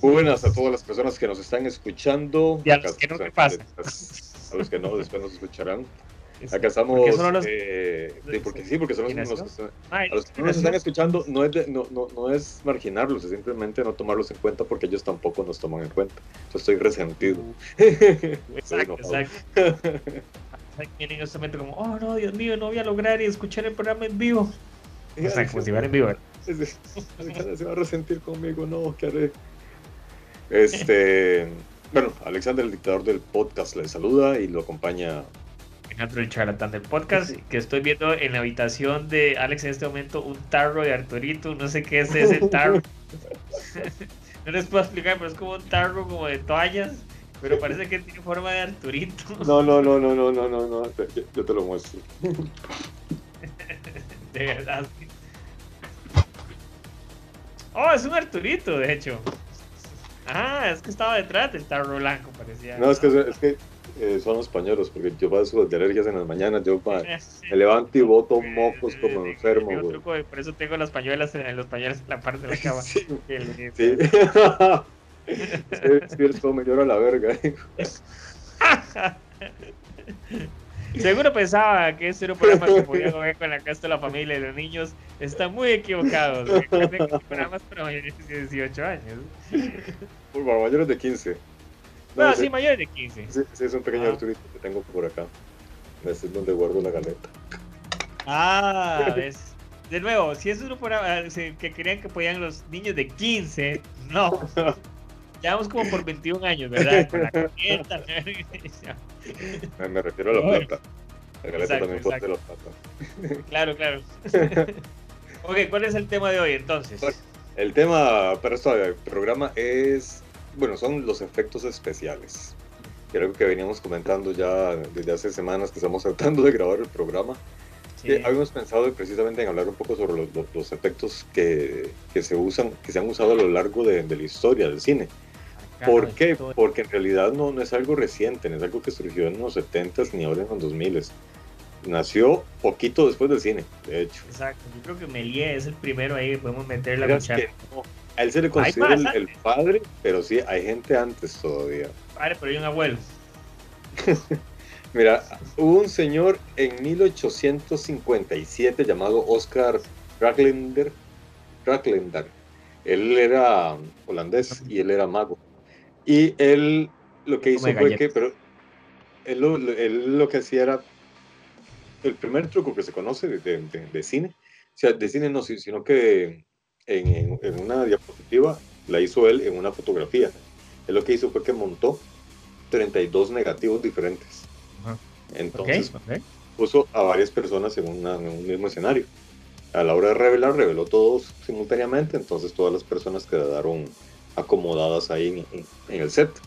Buenas a todas las personas que nos están escuchando. Y a los que no, ¿qué pasa? A los que no, después nos escucharán. Acá estamos. Porque son los- eh, de- porque sí, porque son los Ay, A los que no nos están escuchando, no es, de- no, no, no es marginarlos, es simplemente no tomarlos en cuenta porque ellos tampoco nos toman en cuenta. Yo estoy resentido. Exacto, exacto. Vienen justamente como, oh no, Dios mío, no voy a lograr escuchar el programa en vivo. O sea, si en vivo. Se va a resentir conmigo, no, ¿qué haré? Este, bueno, Alexander, el dictador del podcast, le saluda y lo acompaña. Alejandro el charlatán del podcast, que estoy viendo en la habitación de Alex en este momento un tarro de Arturito, no sé qué es ese tarro. no les puedo explicar, pero es como un tarro como de toallas, pero parece que tiene forma de Arturito. No, no, no, no, no, no, no, no, yo te lo muestro. De verdad. Oh, es un Arturito, de hecho. Ah, es que estaba detrás del tarro blanco, parecía. No, es que, es que eh, son los pañuelos, porque yo paso de alergias en las mañanas, yo pa- me levanto y boto mocos como enfermo, truco, por eso tengo las pañuelas en, los pañuelos en la parte de la cama. Sí, El- sí. Sí, sí, es me llora la verga. Seguro pensaba que este era un programa que podía ver con la casa de la familia y los niños. Están muy equivocados. Recuerden que programa es para mayores de 18 años. Por favor, mayores de 15. No, No, sí, sí, mayores de 15. sí, sí, es un pequeño Ah. Arturito que tengo por acá. Este es donde guardo la galeta. Ah, ves. De nuevo, si es un programa si- que querían que podían los niños de 15, no. Ya vamos como por 21 años, ¿verdad? Con la galeta. Me, me refiero a la Bueno. plata. La Exacto, también ser la plata. claro, claro. ok, ¿cuál es el tema de hoy entonces? El tema para este programa es, bueno, son los efectos especiales. Que era algo que veníamos comentando ya desde hace semanas que estamos tratando de grabar el programa. Sí. Que habíamos pensado precisamente en hablar un poco sobre los, los- los efectos que, que se usan, que se han usado a lo largo de, de la historia del cine. ¿Por qué? Porque en realidad no, no es algo reciente, no es algo que surgió en los 70s ni ahora en los 2000s. Nació poquito después del cine, de hecho. Exacto, yo creo que Melie es el primero ahí que podemos meter la cuchara. no, a él se le considera el, el padre, pero sí, hay gente antes todavía. Padre, pero hay un abuelo. Mira, hubo un señor en 1857 llamado Oscar Racklender. Racklender. Él era holandés y él era mago. Y él lo que hizo Come fue galletas. que, pero él lo, él lo que hacía era el primer truco que se conoce de, de- de- de cine, o sea, de cine no, si- sino que en, en- en una diapositiva la hizo él en una fotografía. Él lo que hizo fue que montó 32 negativos diferentes. Entonces Ok, ok. puso a varias personas en, una- en un mismo escenario. A la hora de revelar, reveló todos simultáneamente, entonces todas las personas quedaron acomodadas ahí en, en- el set.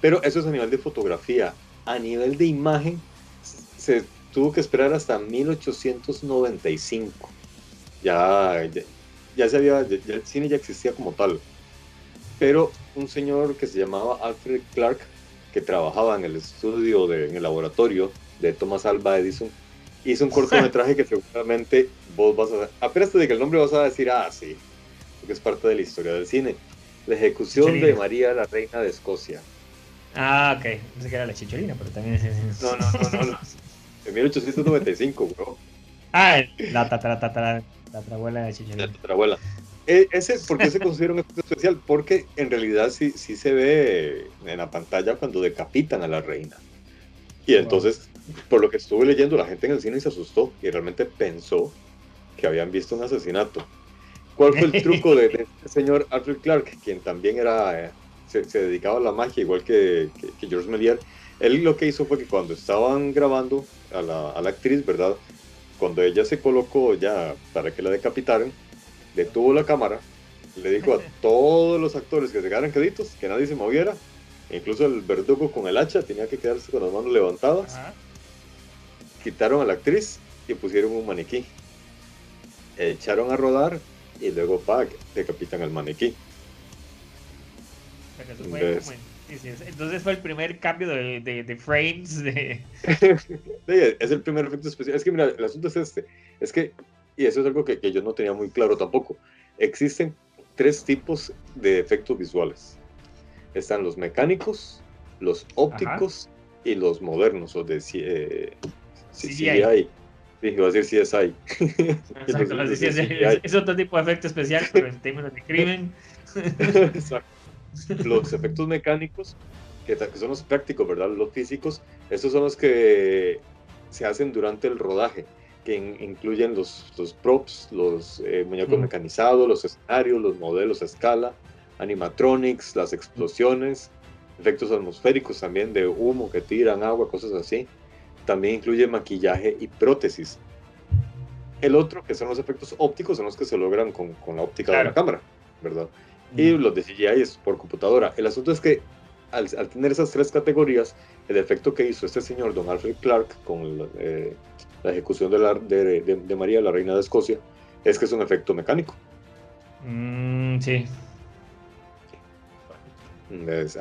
Pero eso es a nivel de fotografía. A nivel de imagen, se tuvo que esperar hasta 1895. Ya, ya, ya se había, ya- ya el cine ya existía como tal. Pero un señor que se llamaba Alfred Clark, que trabajaba en el estudio, de, en el laboratorio de Thomas Alva Edison, hizo un cortometraje que seguramente vos vas a... Apenas te diga el nombre vas a decir, ah, sí, porque es parte de la historia del cine. La ejecución de. María, la reina de Escocia. Ah, ok. No sé qué era la chicholina, pero también es. No, no, no, no. no. En 1895, bro. Ah, la tatara, tatara, tatarabuela de chicholina. tu abuela. E- Ese, ¿Por qué se considera un efecto especial? Porque en realidad sí, sí se ve en la pantalla cuando decapitan a la reina. Y entonces, por lo que estuve leyendo, la gente en el cine se asustó y realmente pensó que habían visto un asesinato. ¿Cuál fue el truco de, de este señor Alfred Clark, quien también era, eh, se, se dedicaba a la magia, igual que, que, que George Méliès? Él lo que hizo fue que cuando estaban grabando a la, a la actriz, ¿verdad? Cuando ella se colocó ya para que la decapitaran, detuvo la cámara le dijo a todos los actores que se quedaran queditos, que nadie se moviera, incluso el verdugo con el hacha tenía que quedarse con las manos levantadas. Quitaron a la actriz y pusieron un maniquí. Echaron a rodar y luego pa, decapitan al maniquí. Entonces, fue el primer cambio de, de, frames. De... es el primer efecto especial. Es que mira, el asunto es este. Es que, y eso es algo que, que yo no tenía muy claro tampoco. Existen tres tipos de efectos visuales. Están los mecánicos, los ópticos y los modernos, o de eh, CGI. Dije, a decir CSI. es otro tipo de efecto especial, pero en términos de crimen. Exacto los efectos mecánicos, que, son los prácticos, ¿verdad? Los físicos, estos son los que se hacen durante el rodaje, que incluyen los, los, props, los eh, muñecos mecanizados, los escenarios, los modelos a escala, animatronics, las explosiones, efectos atmosféricos también de humo que tiran agua, cosas así. También incluye maquillaje y prótesis. El otro, que son los efectos ópticos, son los que se logran con, con la óptica de la cámara, ¿verdad? y los de CGI es por computadora. El asunto es que al, tener esas tres categorías, el efecto que hizo este señor, don Alfred Clark, con la, eh, ejecución de, la, de, de, María, la reina de Escocia, es que es un efecto mecánico. Mm, sí.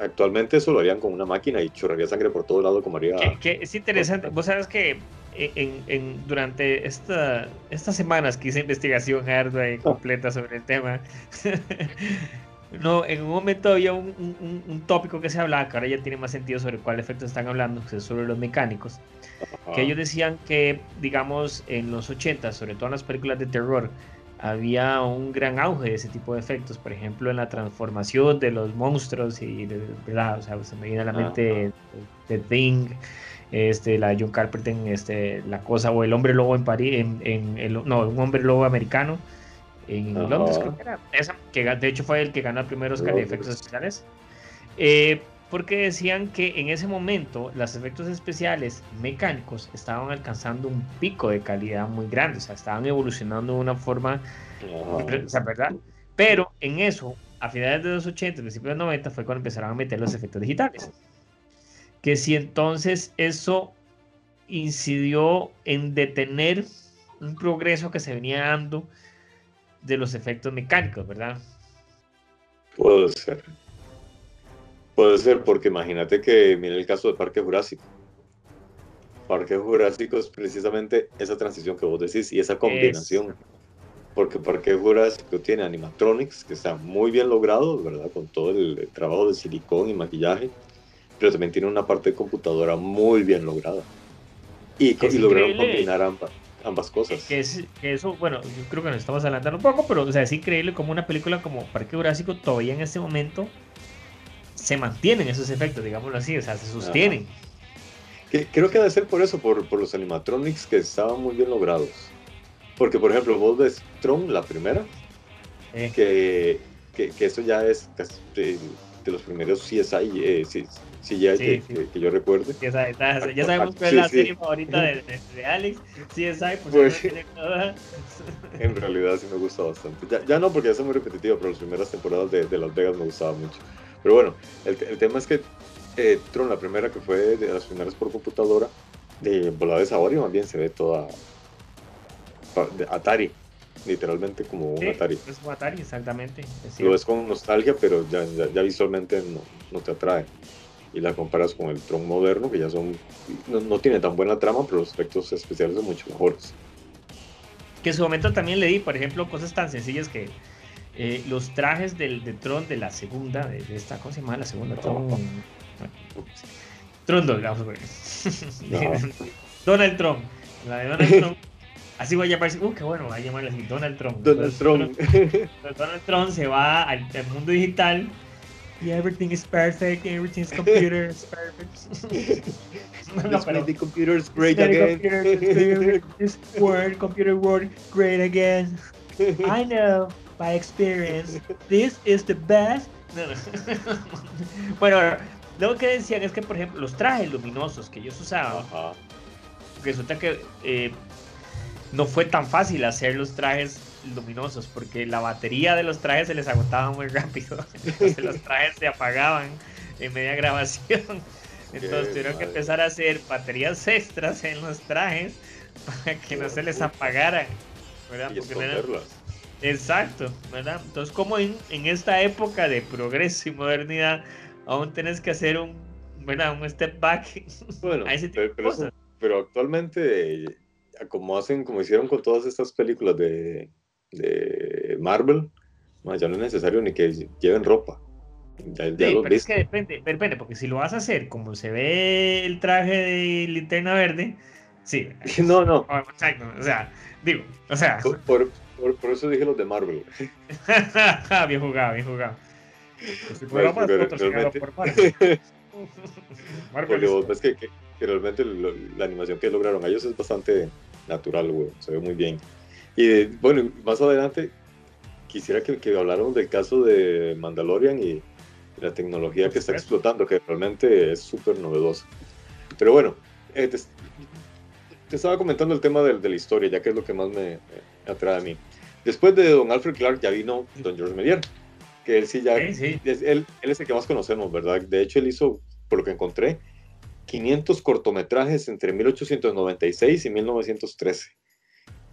Actualmente eso lo harían con una máquina y chorraría sangre por todo lado como haría... Que, es interesante, vos sabes que en, en, durante esta, estas semanas que hice investigación ardua y completa sobre el tema, no, en un momento había un, un, tópico que se hablaba, que ahora ya tiene más sentido sobre cuál efecto están hablando, que es sobre los mecánicos, que ellos decían que, digamos, en los 80, sobre todo en las películas de terror, había un gran auge de ese tipo de efectos, por ejemplo, en la transformación de los monstruos y, ¿verdad? O sea, se me viene a la mente The Thing, este, la John Carpenter en este, La Cosa o El Hombre Lobo en París, en, el, no, Un Hombre Lobo Americano en Londres, creo que era. Esa, que de hecho fue el que ganó el primer Oscar de efectos especiales. Eh, porque decían que en ese momento los efectos especiales mecánicos estaban alcanzando un pico de calidad muy grande, o sea, estaban evolucionando de una forma, o sea, ¿verdad? Pero en eso, a finales de los 80, principios de los 90, fue cuando empezaron a meter los efectos digitales que si entonces eso incidió en detener un progreso que se venía dando de los efectos mecánicos, ¿verdad? Puede ser. Puede ser, porque imagínate que, mira el caso de Parque Jurásico. Parque Jurásico es precisamente esa transición que vos decís y esa combinación. Porque Parque Jurásico tiene animatronics que están muy bien logrados, ¿verdad? Con todo el trabajo de silicón y maquillaje pero también tiene una parte de computadora muy bien lograda. Y, lograron combinar ambas, ambas cosas. Que, es, eso, bueno, yo creo que nos estamos adelantando un poco, pero o sea, es increíble como una película como Parque Jurásico todavía en este momento se mantienen esos efectos, digámoslo así, o sea, se sostienen. Que, creo que debe ser por eso, por, por, los animatronics que estaban muy bien logrados. Porque, por ejemplo, vos ves Tron, la primera, eh. que, que, que, eso ya es de, de los primeros CSI, eh, Sí, ya que, que, yo recuerde. Ya, sabemos cuál es la serie favorita de, de, Alex. CSI, pues, pues En realidad sí me gusta bastante. Ya, ya no, porque ya es muy repetitivo, pero las primeras temporadas de, de, Las Vegas me gustaba mucho. Pero bueno, el, el tema es que eh, Tron, la primera que fue de las primeras por computadora, de volada de sabor y más bien se ve toda de Atari, literalmente como un Atari. Es un Atari, exactamente. Lo ves con nostalgia, pero ya, ya, ya visualmente no, no, te atrae y la comparas con el Tron moderno, que ya son no, tiene tan buena trama, pero los efectos especiales son mucho mejores. Que en su momento también le di, por ejemplo, cosas tan sencillas que eh, los trajes del, de Tron de la segunda, de, esta, ¿cómo se llama la segunda? Tron, Tron 2, vamos a ver. Donald Trump, la de Donald Trump. Así voy a llamar, uh, qué bueno, voy a llamarla así, Donald Trump. Donald Trump. Donald Trump se va al mundo digital yeah, everything is perfect, everything's computer is perfect. no, pero, the computer is great again. Computer, this word, computer word, great again. I know by experience, this is the best. No, no. bueno, lo que decían es que, por ejemplo, los trajes luminosos que ellos usaban, resulta que eh, no fue tan fácil hacer los trajes luminosos, porque la batería de los trajes se les agotaba muy rápido. Entonces los trajes se apagaban en media grabación. Entonces tuvieron que empezar a hacer baterías extras en los trajes para que no se les apagaran. ¿verdad? Exacto, ¿verdad? Entonces, como en, en, esta época de progreso y modernidad, aún tenés que hacer un, ¿verdad? un step back bueno, pero, actualmente, como hacen, como hicieron con todas estas películas de, de Marvel, ya no es necesario ni que lleven ropa. Ya, sí, pero es que depende, depende, porque si lo vas a hacer como se ve el traje de linterna verde, sí. No, no. O sea, digo, o sea. Por, por, por eso dije los de Marvel. bien jugado, bien jugado. Pues, bueno, pero, realmente... por Marvel. Marvel es que, que, que, realmente lo, la animación que lograron ellos es bastante natural, güey. Se ve muy bien. Y bueno, más adelante quisiera que, que habláramos del caso de Mandalorian y la tecnología que está explotando, que realmente es súper novedosa. Pero bueno, eh, te, estaba comentando el tema de, de, la historia, ya que es lo que más me, atrae a mí. Después de Don Alfred Clark ya vino Don George Medier, que él sí ya, Es, él, él, es el que más conocemos, ¿verdad? De hecho, él hizo, por lo que encontré, 500 cortometrajes entre 1896 y 1913.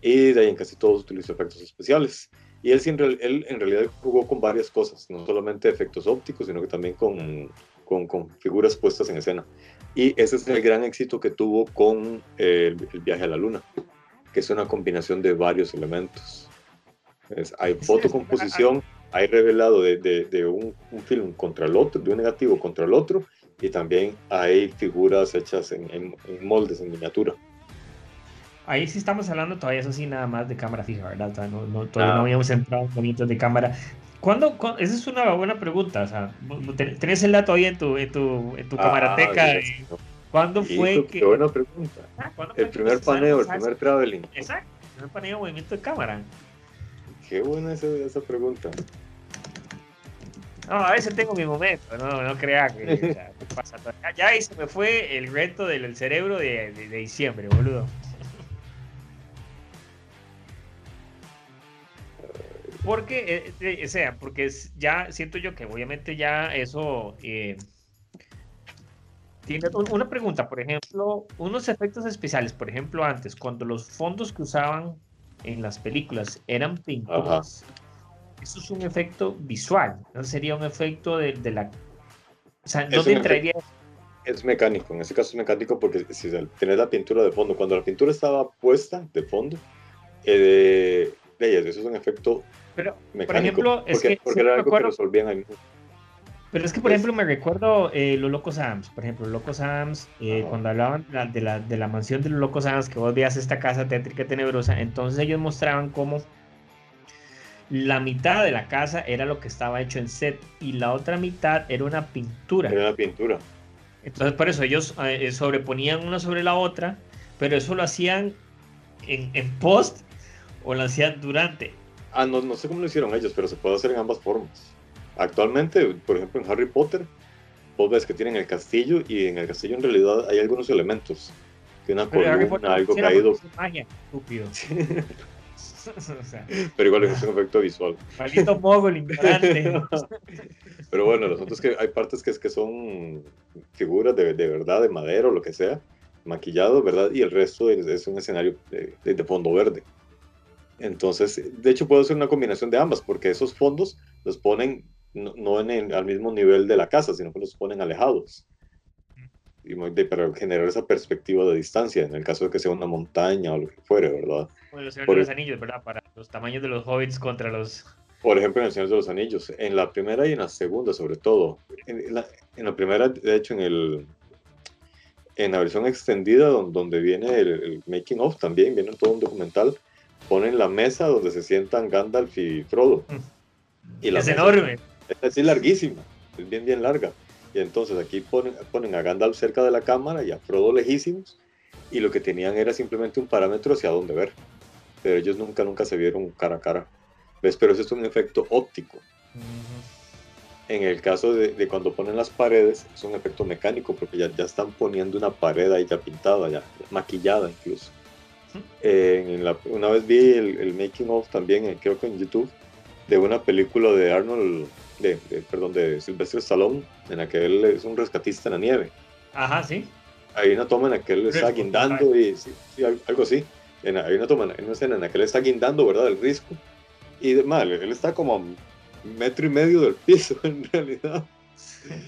Y de ahí en casi todos utilizó efectos especiales. Y él, él en realidad jugó con varias cosas, no solamente efectos ópticos, sino que también con, con, con figuras puestas en escena. Y ese es el gran éxito que tuvo con el, viaje a la luna, que es una combinación de varios elementos. hay fotocomposición, hay revelado de, de, un, un, film contra el otro, de un negativo contra el otro, y también hay figuras hechas en, en, en moldes, en miniatura ahí sí estamos hablando todavía, eso sí, nada más de cámara fija, ¿verdad? no, no, todavía no ah. habíamos entrado en movimientos de cámara. ¿Cuándo, Esa es una buena pregunta. O sea, tenés el dato ahí en tu, en tu, en tu ah, camarateca. ¿Cuándo fue que.? Qué buena pregunta. Ah, el primer paneo, el primer traveling. Exacto, el primer paneo movimiento de cámara. Qué buena esa, esa pregunta. No, a veces tengo mi momento, no, no crea que pasa. Ya, ahí se me fue el reto del cerebro de, de diciembre, boludo. Porque, eh, eh, o sea, porque ya siento yo que obviamente ya eso eh, tiene una pregunta, por ejemplo, unos efectos especiales, por ejemplo, antes, cuando los fondos que usaban en las películas eran pinturas, eso es un efecto visual, no sería un efecto de, la... O sea, no te entraría... Es mecánico, en ese caso es mecánico porque si tienes la pintura de fondo, cuando la pintura estaba puesta de fondo, eh, de, eso es un efecto pero, por ejemplo, es que. Porque era algo que resolvían ahí Pero es que, por ejemplo, me recuerdo eh, los Locos Adams. Por ejemplo, los Locos Adams, eh, cuando hablaban de la, de la mansión de los Locos Adams, que vos veías esta casa tétrica tenebrosa, entonces ellos mostraban cómo la mitad de la casa era lo que estaba hecho en set y la otra mitad era una pintura. Era una pintura. Entonces, por eso ellos eh, sobreponían una sobre la otra, pero eso lo hacían en, en post o lo hacían durante. Ah, no, no sé cómo lo hicieron ellos, pero se puede hacer en ambas formas. Actualmente, por ejemplo, en Harry Potter, vos ves que tienen el castillo y en el castillo en realidad hay algunos elementos. Que una columna, algo caído. Magia, estúpido. pero igual es un efecto visual. Maldito ignorante. pero bueno, los otros que hay partes que, es que son figuras de, de verdad, de madera o lo que sea, maquillado, ¿verdad? Y el resto es, un escenario de, de fondo verde. Entonces, de hecho, puede ser una combinación de ambas, porque esos fondos los ponen no, en al mismo nivel de la casa, sino que los ponen alejados. Y para generar esa perspectiva de distancia, en el caso de que sea una montaña o lo que fuere, ¿verdad? Bueno, los Señor de los Anillos, ¿verdad? Para los tamaños de los hobbits contra los. Por ejemplo, en el Señor de los Anillos, en la primera y en la segunda, sobre todo. En la, en la primera, de hecho, en el, en la versión extendida donde, viene el, el, making of también, viene todo un documental, ponen la mesa donde se sientan Gandalf y Frodo. Mm. Y la es enorme. Es así larguísima, es bien, bien larga. Y entonces aquí ponen, ponen a Gandalf cerca de la cámara y a Frodo lejísimos. Y lo que tenían era simplemente un parámetro hacia dónde ver. Pero ellos nunca, nunca se vieron cara a cara. ¿Ves? Pero eso es un efecto óptico. En el caso de, cuando ponen las paredes, es un efecto mecánico porque ya, ya están poniendo una pared ahí ya pintada, ya maquillada incluso. Eh, en la- una vez vi el, el making of también, eh, creo que en YouTube, de una película de Arnold, de, de- perdón, de Sylvester Stallone, en la que él es un rescatista en la nieve. Ajá, sí. Hay una toma en la que él está guindando y sí, sí, al- algo así. En, hay una toma, en una escena en la que él está guindando, ¿verdad? El risco. Y mal, él está como a metro y medio del piso en realidad.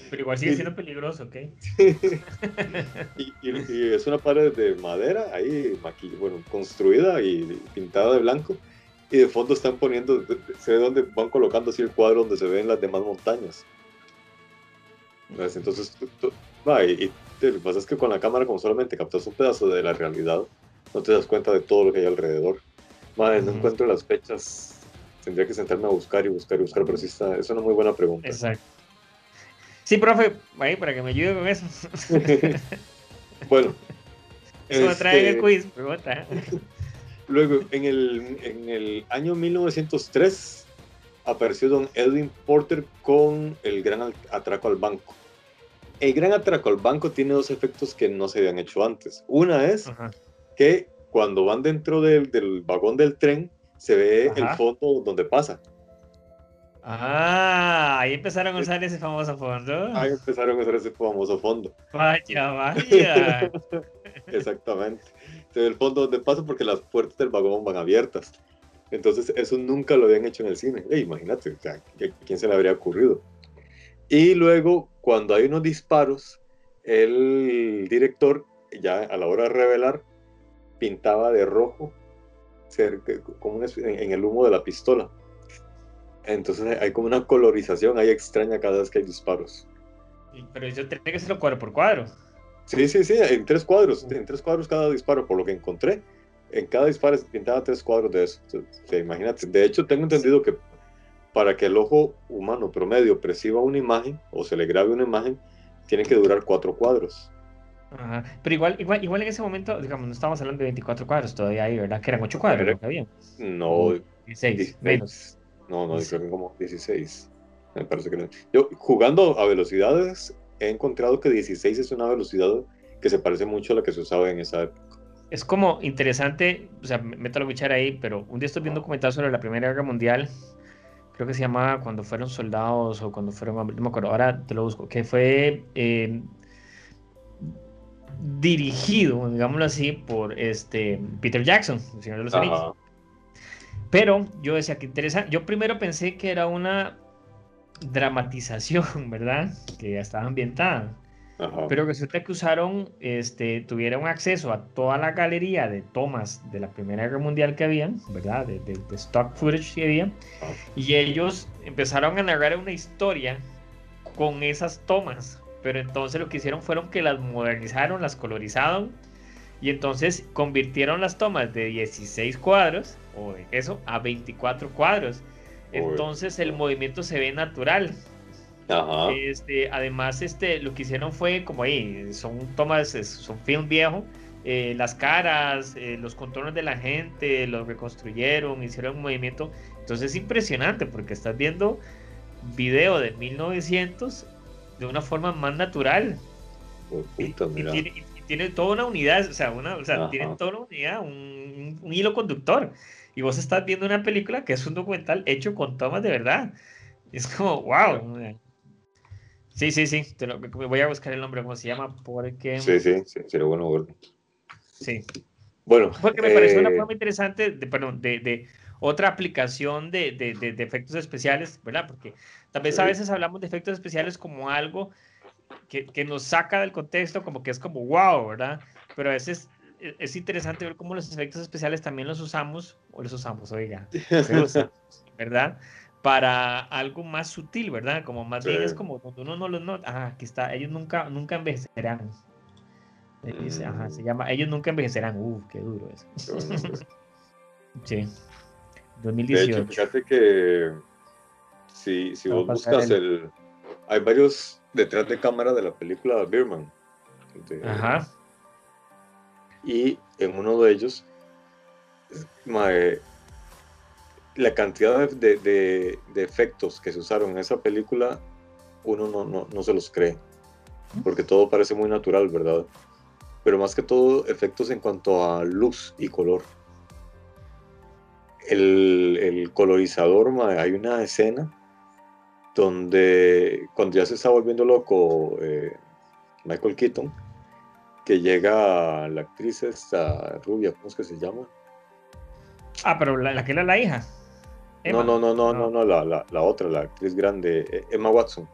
Pero igual sigue siendo peligroso, ¿ok? Y, y- y es una pared de madera ahí, bueno, construida y pintada de blanco. Y de fondo están poniendo, se ve donde van colocando así el cuadro donde se ven las demás montañas. ¿Ves? Entonces, tú- tú- va, y, lo que pasa es que con la cámara, como solamente captas un pedazo de la realidad, no te das cuenta de todo lo que hay alrededor. Madre, no encuentro las fechas. Tendría que sentarme a buscar y buscar y buscar, pero sí está, es una muy buena pregunta. Exacto. Sí, profe, ahí para que me ayude con eso. bueno. Eso me trae el este, quiz, pregunta. Luego, en el, en el año 1903, apareció don Edwin Porter con el gran atraco al banco. El gran atraco al banco tiene dos efectos que no se habían hecho antes. Una es Ajá. que cuando van dentro del, del vagón del tren, se ve el fondo donde pasa. Ah, ahí empezaron a usar ese famoso fondo. Ahí empezaron a usar ese famoso fondo. Vaya, vaya. Exactamente. Se ve el fondo donde pasa porque las puertas del vagón van abiertas. Entonces, eso nunca lo habían hecho en el cine. Ey, imagínate, o sea, ¿a quién se le habría ocurrido? Y luego, cuando hay unos disparos, el director, ya a la hora de revelar, pintaba de rojo cerca, como en el humo de la pistola. Entonces hay como una colorización ahí extraña cada vez que hay disparos. Pero eso tiene que ser cuadro por cuadro. Sí, sí, sí, en tres cuadros, en tres cuadros cada disparo, por lo que encontré. En cada disparo se pintaba tres cuadros de eso. O sea, imagínate. De hecho, tengo entendido que para que el ojo humano promedio perciba una imagen o se le grabe una imagen, tiene que durar cuatro cuadros. Ajá. Pero igual, igual, igual en ese momento, digamos, no estábamos hablando de 24 cuadros todavía ahí, ¿verdad? Que eran 8 cuadros, Correcto. ¿no? No, 16, 16. menos. No, no, Sí. creo que como 16. Me parece que no. Yo, jugando a velocidades, he encontrado que 16 es una velocidad que se parece mucho a la que se usaba en esa época. Es como interesante, o sea, la cuchara ahí, pero un día estoy viendo un documental sobre la Primera Guerra Mundial, creo que se llamaba Cuando fueron soldados o cuando fueron no me acuerdo, ahora te lo busco, que fue eh, dirigido, digámoslo así, por este Peter Jackson, el Señor de los Anillos. Pero yo decía que interesante. Yo primero pensé que era una dramatización, ¿verdad? Que ya estaba ambientada. Ajá. Pero resulta que usaron, este, tuvieron acceso a toda la galería de tomas de la Primera Guerra Mundial que habían, ¿verdad? De, de- de stock footage que había. Y ellos empezaron a narrar una historia con esas tomas. Pero entonces lo que hicieron fueron que las modernizaron, las colorizaron. Y entonces convirtieron las tomas de 16 cuadros, o de eso, a 24 cuadros. Entonces el movimiento se ve natural. Ajá. Este, además, este, lo que hicieron fue como ahí, son tomas, son film viejo, eh, las caras, eh, los contornos de la gente, los reconstruyeron, hicieron un movimiento. Entonces es impresionante porque estás viendo video de 1900 de una forma más natural. Y, puta, y mira. tiene, y- y tiene toda una unidad, o sea, una, o sea, tienen toda una unidad, un, un hilo conductor. Y vos estás viendo una película que es un documental hecho con tomas de verdad. Y es como, wow. Sí, sí, sí. te lo- voy a buscar el nombre, cómo se llama, porque. Sí, sí, sí, sería bueno verlo. sí. Bueno, Porque me pareció una eh, forma interesante, de, perdón, de, de otra aplicación de, de, de- de efectos especiales, ¿verdad? Porque tal vez a Sí. veces hablamos de efectos especiales como algo que, que nos saca del contexto, como que es como wow, ¿verdad? Pero a veces es interesante ver cómo los efectos especiales también los usamos, o los usamos, oiga, se ¿verdad? Para algo más sutil, ¿verdad? Como más bien Sí. es como cuando uno no los nota, ah, aquí está, ellos nunca, nunca envejecerán. Dice, Ajá, se Mm. llama, ellos nunca envejecerán, uff, qué duro eso. Sí. De hecho, 2018. fíjate que si, si vos buscas el- el... Hay varios detrás de cámara de la película Birman. de- Ajá. Y en uno de ellos, la cantidad de, de- de- efectos que se usaron en esa película, uno no, no, no se los cree. Porque todo parece muy natural, ¿verdad? pero más que todo efectos en cuanto a luz y color. El, colorizador, hay una escena donde cuando ya se está volviendo loco eh, Michael Keaton, que llega la actriz esta rubia, ¿cómo es que se llama? Ah, pero la, la que era la hija. Emma. No, no, no, no, no, no, la, la, la otra, la actriz grande, eh, Emma Watson.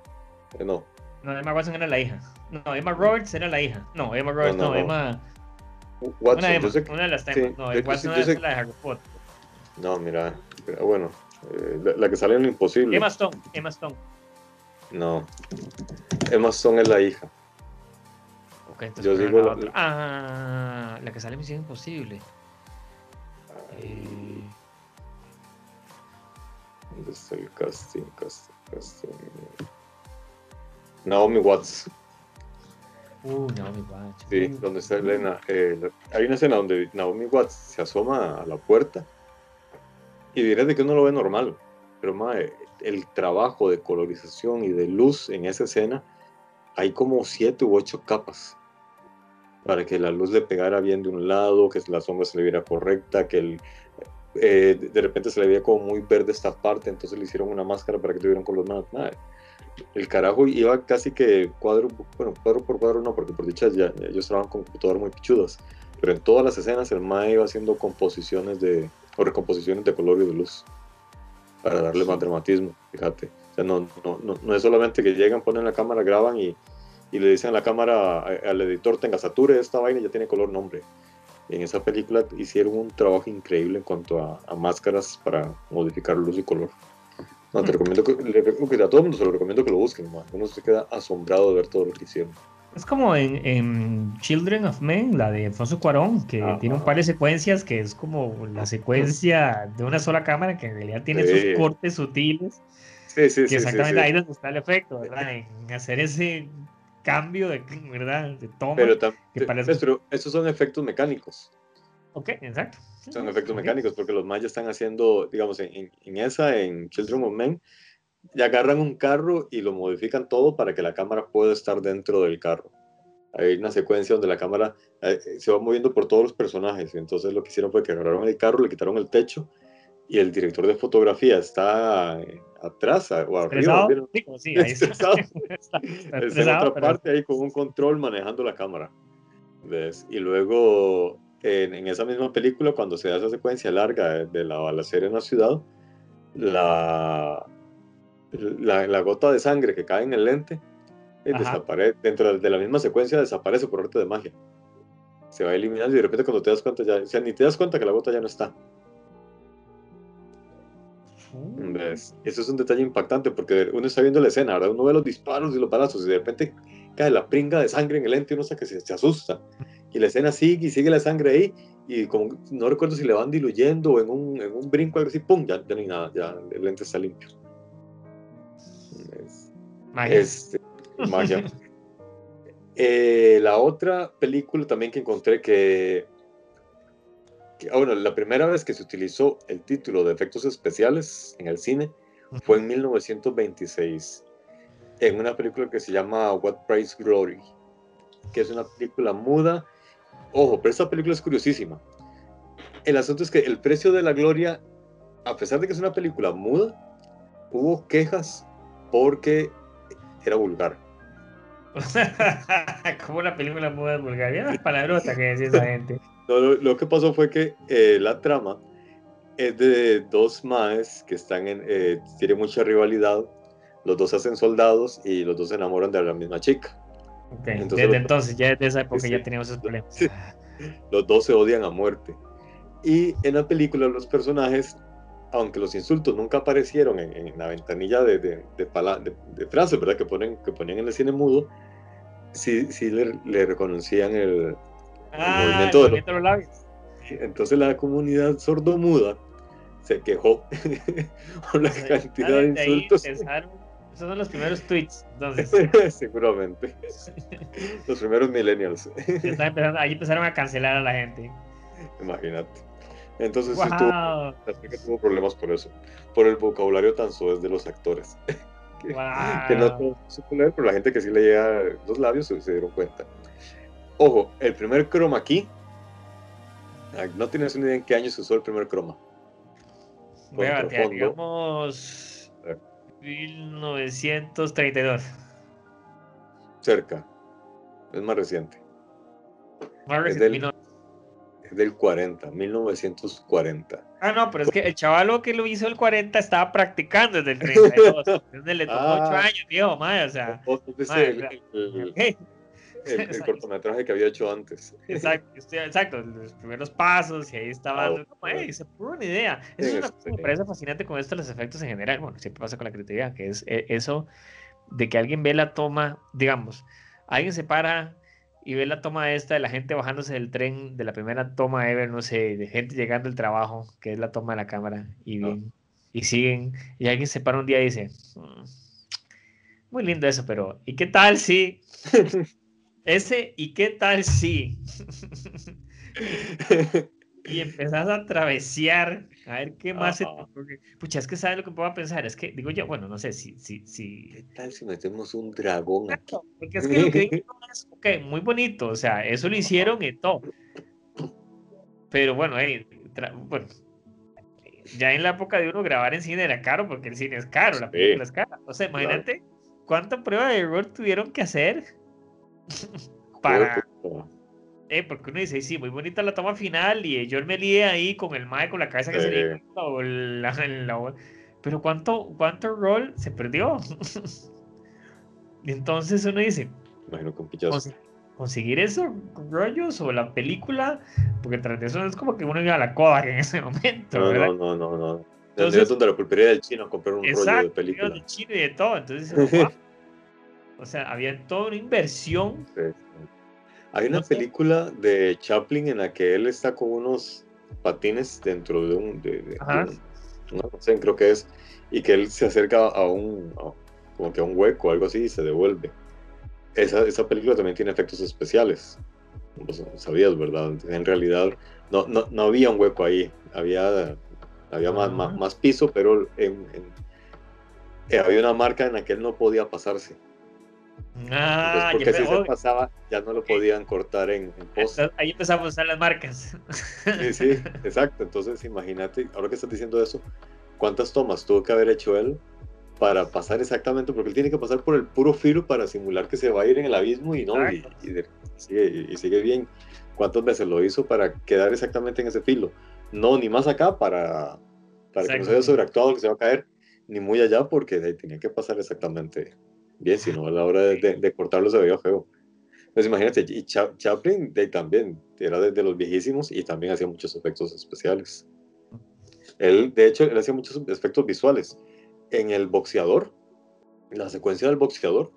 Eh, no, No, Emma Watson era la hija. No, Emma Roberts era la hija. No, Emma Roberts, no, no, no. Emma. Watson, una Emma, yo sé que- una de las sí. No, yo- Watson yo sé- la de Harry Potter. No, mira, pero bueno, eh, la, la que sale en lo imposible. Emma Stone, Emma Stone. No, Emma Stone es la hija. Ok, entonces Yo ¿cuál era digo la otra? Ah, la que sale Misión Imposible. Eh, ¿Dónde está el casting? Casting, casting. Naomi Watts, uh, Naomi Watts. sí, donde está Elena. eh, la- hay una escena donde Naomi Watts se asoma a la puerta y dirás de que uno lo ve normal, pero mae, el trabajo de colorización y de luz en esa escena, hay como siete u ocho capas para que la luz le pegara bien de un lado, que la sombra se le viera correcta, que el, eh, de- repente se le veía como muy verde esta parte, entonces le hicieron una máscara para que tuviera un color más. El carajo iba casi que cuadro, bueno, cuadro por cuadro no, porque por dicha ya, ya ellos trabajan con computadoras muy pichudas, pero en todas las escenas el MAE iba haciendo composiciones de, o recomposiciones de color y de luz, para darle más dramatismo, fíjate. O sea, no, no, no, no es solamente que llegan, ponen la cámara, graban y, y le dicen a la cámara, a- al editor, tenga, sature esta vaina ya tiene color nombre. En esa película hicieron un trabajo increíble en cuanto a, a máscaras para modificar luz y color. No, te recomiendo que, le a todo el mundo se lo recomiendo que lo busquen, man. uno se queda asombrado de ver todo lo que hicieron. Es como en, en Children of Men, la de Alfonso Cuarón, que Ajá. tiene un par de secuencias que es como la secuencia de una sola cámara que en realidad tiene Sí. sus cortes sutiles, Sí, sí, que exactamente ahí donde está el efecto, ¿verdad? En hacer ese cambio de, ¿verdad? de toma. Pero, que parece- pero estos son efectos mecánicos. Ok, exacto. Son efectos Ok. mecánicos porque los mayas están haciendo, digamos, en, en- esa, en Children of Men, ya agarran un carro y lo modifican todo para que la cámara pueda estar dentro del carro. Hay una secuencia donde la cámara eh, se va moviendo por todos los personajes. Entonces lo que hicieron fue que agarraron el carro, le quitaron el techo y el director de fotografía está eh, atrás o arriba. Digo, sí, ahí está. Está- está Está en otra pero- parte ahí con un control manejando la cámara. ¿Ves? Y luego en, en esa misma película, cuando se da esa secuencia larga de, de la balacera en la ciudad, la, la, la gota de sangre que cae en el lente eh, desaparece, dentro de la misma secuencia desaparece por arte de magia. Se va eliminando y de repente cuando te das cuenta ya, o sea, ni te das cuenta que la gota ya no está. ¿Ves? Eso es un detalle impactante porque uno está viendo la escena, ahora uno ve los disparos y los balazos y de repente cae la pringa de sangre en el lente y uno que se, se asusta. Y la escena sigue y sigue la sangre ahí y como no recuerdo si le van diluyendo o en un, en un brinco algo así, ¡pum! Ya, ya no hay nada, ya el lente está limpio. Es, magia. este, magia. Eh, la otra película también que encontré que, bueno, la primera vez que se utilizó el título de efectos especiales en el cine fue en 1926 en una película que se llama What Price Glory, que es una película muda. Ojo, pero esta película es curiosísima. El asunto es que el precio de la gloria, a pesar de que es una película muda, hubo quejas porque era vulgar. Como una película muda de Bulgaria. Las palabrotas que decía esa gente. No, lo, lo que pasó fue que eh, la trama es de dos maes que están en, eh, tienen mucha rivalidad. Los dos hacen soldados y los dos se enamoran de la misma chica. Ok, Entonces Desde entonces, ya desde esa época Sí. ya teníamos esos problemas. Sí. Los dos se odian a muerte. Y en la película los personajes, aunque los insultos nunca aparecieron en, en la ventanilla de, de, de- de frases, ¿verdad? Que, ponen, que ponían en el cine mudo, sí, sí le, le reconocían el, Ah, movimiento el de los- movimiento de los labios. Entonces la comunidad sordomuda se quejó por la cantidad de Desde ahí insultos. esos son los primeros tweets. Entonces, Seguramente. Los primeros millennials, empezando- ahí empezaron a cancelar a la gente. imagínate. Entonces sí tuvo, ¡Wow! chica tuvo problemas por eso, por el vocabulario tan soez de los actores. Que no ¡Wow! todos supo leer, pero la gente que sí leía los labios se, se dieron cuenta. Ojo, el primer chroma key. ah, No tienes ni idea en qué año se usó el primer croma. Contrafondo. digamos. A ver. 1932. Cerca. Es más reciente. Más Es reciente, del- 19. Es del 40, 1940. Ah, no, pero es que el chavalo que lo hizo el 40 estaba practicando desde el 32. Entonces le tomó Ah. 8 años, viejo, madre, o sea. Madre, el, el- ok, el- el cortometraje que había hecho antes. Exacto, exacto, los primeros pasos y ahí estaba como. "Ey, se pudo una idea. Eso es una cosa que me parece fascinante con esto, los efectos en general. Bueno, siempre pasa con la creatividad, que es eh, eso de que alguien ve la toma, digamos, alguien se para y ve la toma esta de la gente bajándose del tren, de la primera toma ever, no sé, de gente llegando al trabajo, que es la toma de la cámara, y bien, y siguen, y alguien se para un día y dice, "Mm, muy lindo eso, pero ¿y qué tal si? Ese, ¿y qué tal si? y empezás a travesear a ver qué más se Ajá. ocurre. Pucha, es que sabes lo que puedo pensar, es que digo yo, bueno, no sé si, si, si. ¿Qué tal si metemos un dragón aquí? Exacto, Porque es que lo que es, ok, muy bonito, o sea, eso lo hicieron y todo. Pero bueno, hey, tra- bueno, ya en la época de uno grabar en cine era caro porque el cine es caro, la película es cara. O sea, imagínate cuánta prueba de error tuvieron que hacer para, eh, porque uno dice, sí, muy bonita la toma final y yo me lié ahí con el mae con la cabeza que se le Sí. o la, la- pero cuánto cuánto rol se perdió. y entonces uno dice, Imagino con consi- conseguir esos rollos o la película, porque tras de eso es como que uno iba a la Kodak en ese momento, No, ¿verdad? no, no, no, no. Entonces- es donde la pulpería del chino comprar un rollo de Exacto, película. de chino y de todo, entonces "Wow". o sea, había toda una inversión. Sí, sí. Hay una No sé. película de Chaplin en la que él está con unos patines dentro de un, de, de- un- almacén, creo que es, y que él se acerca a un, a- como que a un hueco o algo así y se devuelve. Esa, esa película también tiene efectos especiales. Vos sabías, ¿verdad? En realidad no, no, no había un hueco ahí, había, había más, más, más piso, pero en- en- eh, había una marca en la que él no podía pasarse. Ah, Entonces, porque me- se pasaba, ya no lo podían cortar en, en post. ahí empezamos a usar las marcas. Sí, sí, exacto. Entonces, imagínate, ahora que estás diciendo eso, ¿cuántas tomas tuvo que haber hecho él para pasar exactamente? Porque él tiene que pasar por el puro filo para simular que se va a ir en el abismo y no, y, y sigue, y sigue bien. ¿Cuántas veces lo hizo para quedar exactamente en ese filo? No, ni más acá para, para que no se Exacto. sobreactuado que se va a caer, ni muy allá porque de ahí tenía que pasar exactamente bien, si no a la hora de, de- de cortarlo se veía feo. Pues imagínate, y Cha- Chaplin de también era de, de los viejísimos y también hacía muchos efectos especiales. Él, de hecho, él hacía muchos efectos visuales. En el boxeador, la secuencia del boxeador,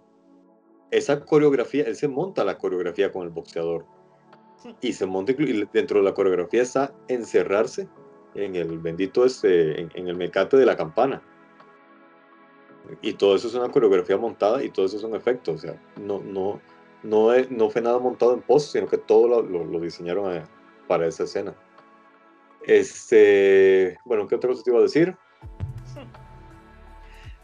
esa coreografía, él se monta la coreografía con el boxeador. Y se monta, y dentro de la coreografía está encerrarse en el bendito, este, en, en el mecate de la campana. Y todo eso es una coreografía montada y todo eso son efectos. O sea, no, no, no, es- no fue nada montado en post, sino que todo lo, lo- lo diseñaron eh, para esa escena. Este, bueno, ¿qué otra cosa te iba a decir?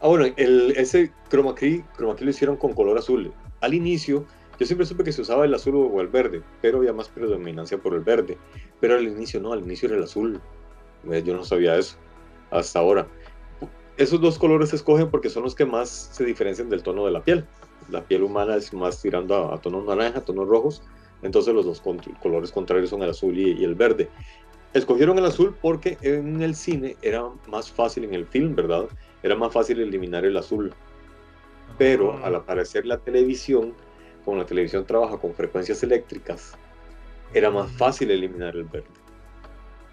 Ah, bueno, el, ese chroma key, chroma key lo hicieron con color azul. Al inicio, yo siempre supe que se usaba el azul o el verde, pero había más predominancia por el verde. Pero al inicio no, al inicio era el azul. Eh, Yo no sabía eso hasta ahora. Esos dos colores se escogen porque son los que más se diferencian del tono de la piel. La piel humana es más tirando a, a tonos naranja, tonos rojos. Entonces los dos con- colores contrarios son el azul y, y el verde. Escogieron el azul porque en el cine era más fácil, en el film, ¿verdad? Era más fácil eliminar el azul. Pero Ah. al aparecer la televisión, como la televisión trabaja con frecuencias eléctricas, era más fácil eliminar el verde.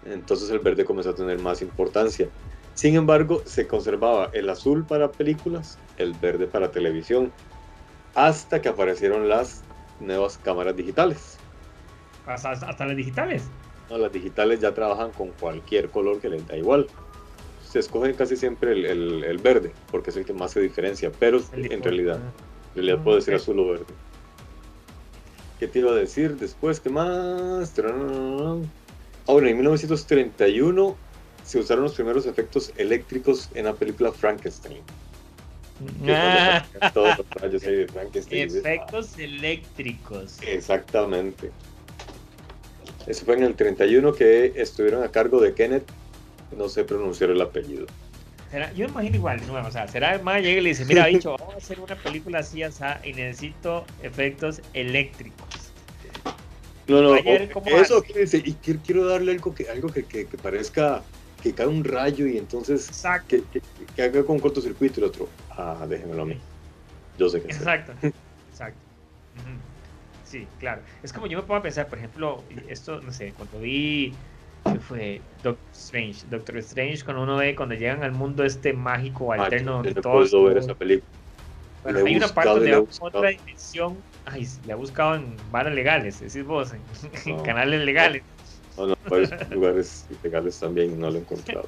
Entonces el verde comenzó a tener más importancia. Sin embargo, se conservaba el azul para películas, el verde para televisión, hasta que aparecieron las nuevas cámaras digitales. hasta, hasta las digitales. No, las digitales ya trabajan con cualquier color que les da igual. Se escoge casi siempre el, el- el verde, porque es el que más se diferencia, pero El en realidad, en realidad Ah, puede ser ok. azul o verde. ¿Qué te iba a decir después? ¿Qué más? Ah, bueno, en 1931 se usaron los primeros efectos eléctricos en la película Frankenstein. Ah. Todos los rayos ahí de Frankenstein. Efectos eléctricos. Exactamente. Ese fue en el 31 que estuvieron a cargo de Kenneth, no sé pronunciar el apellido. ¿Será? Yo me imagino igual, no, o sea, será el más llega y le dice, mira, bicho, vamos a hacer una película así, así y necesito efectos eléctricos. No, no, Ayer, o- ¿cómo eso hace? que dice, y quiero, quiero darle algo que, algo que, que- que parezca que cae un rayo y entonces que, que, que haga con un cortocircuito y el otro, ah, déjenmelo a mí. Yo sé que sé. exacto, exacto. Sí, claro. Es como yo me puedo pensar, por ejemplo, esto, no sé, cuando vi, ¿qué fue? Doctor Strange. Doctor Strange, cuando uno ve, cuando llegan al mundo este mágico, Ah, alterno, yo donde no he todos... podido ver esa película. Bueno, hay una parte donde va a otra dimensión. Ay, le ha buscado en varas legales, decís vos, en, canales legales. No, no, varios lugares ilegales también no lo he encontrado.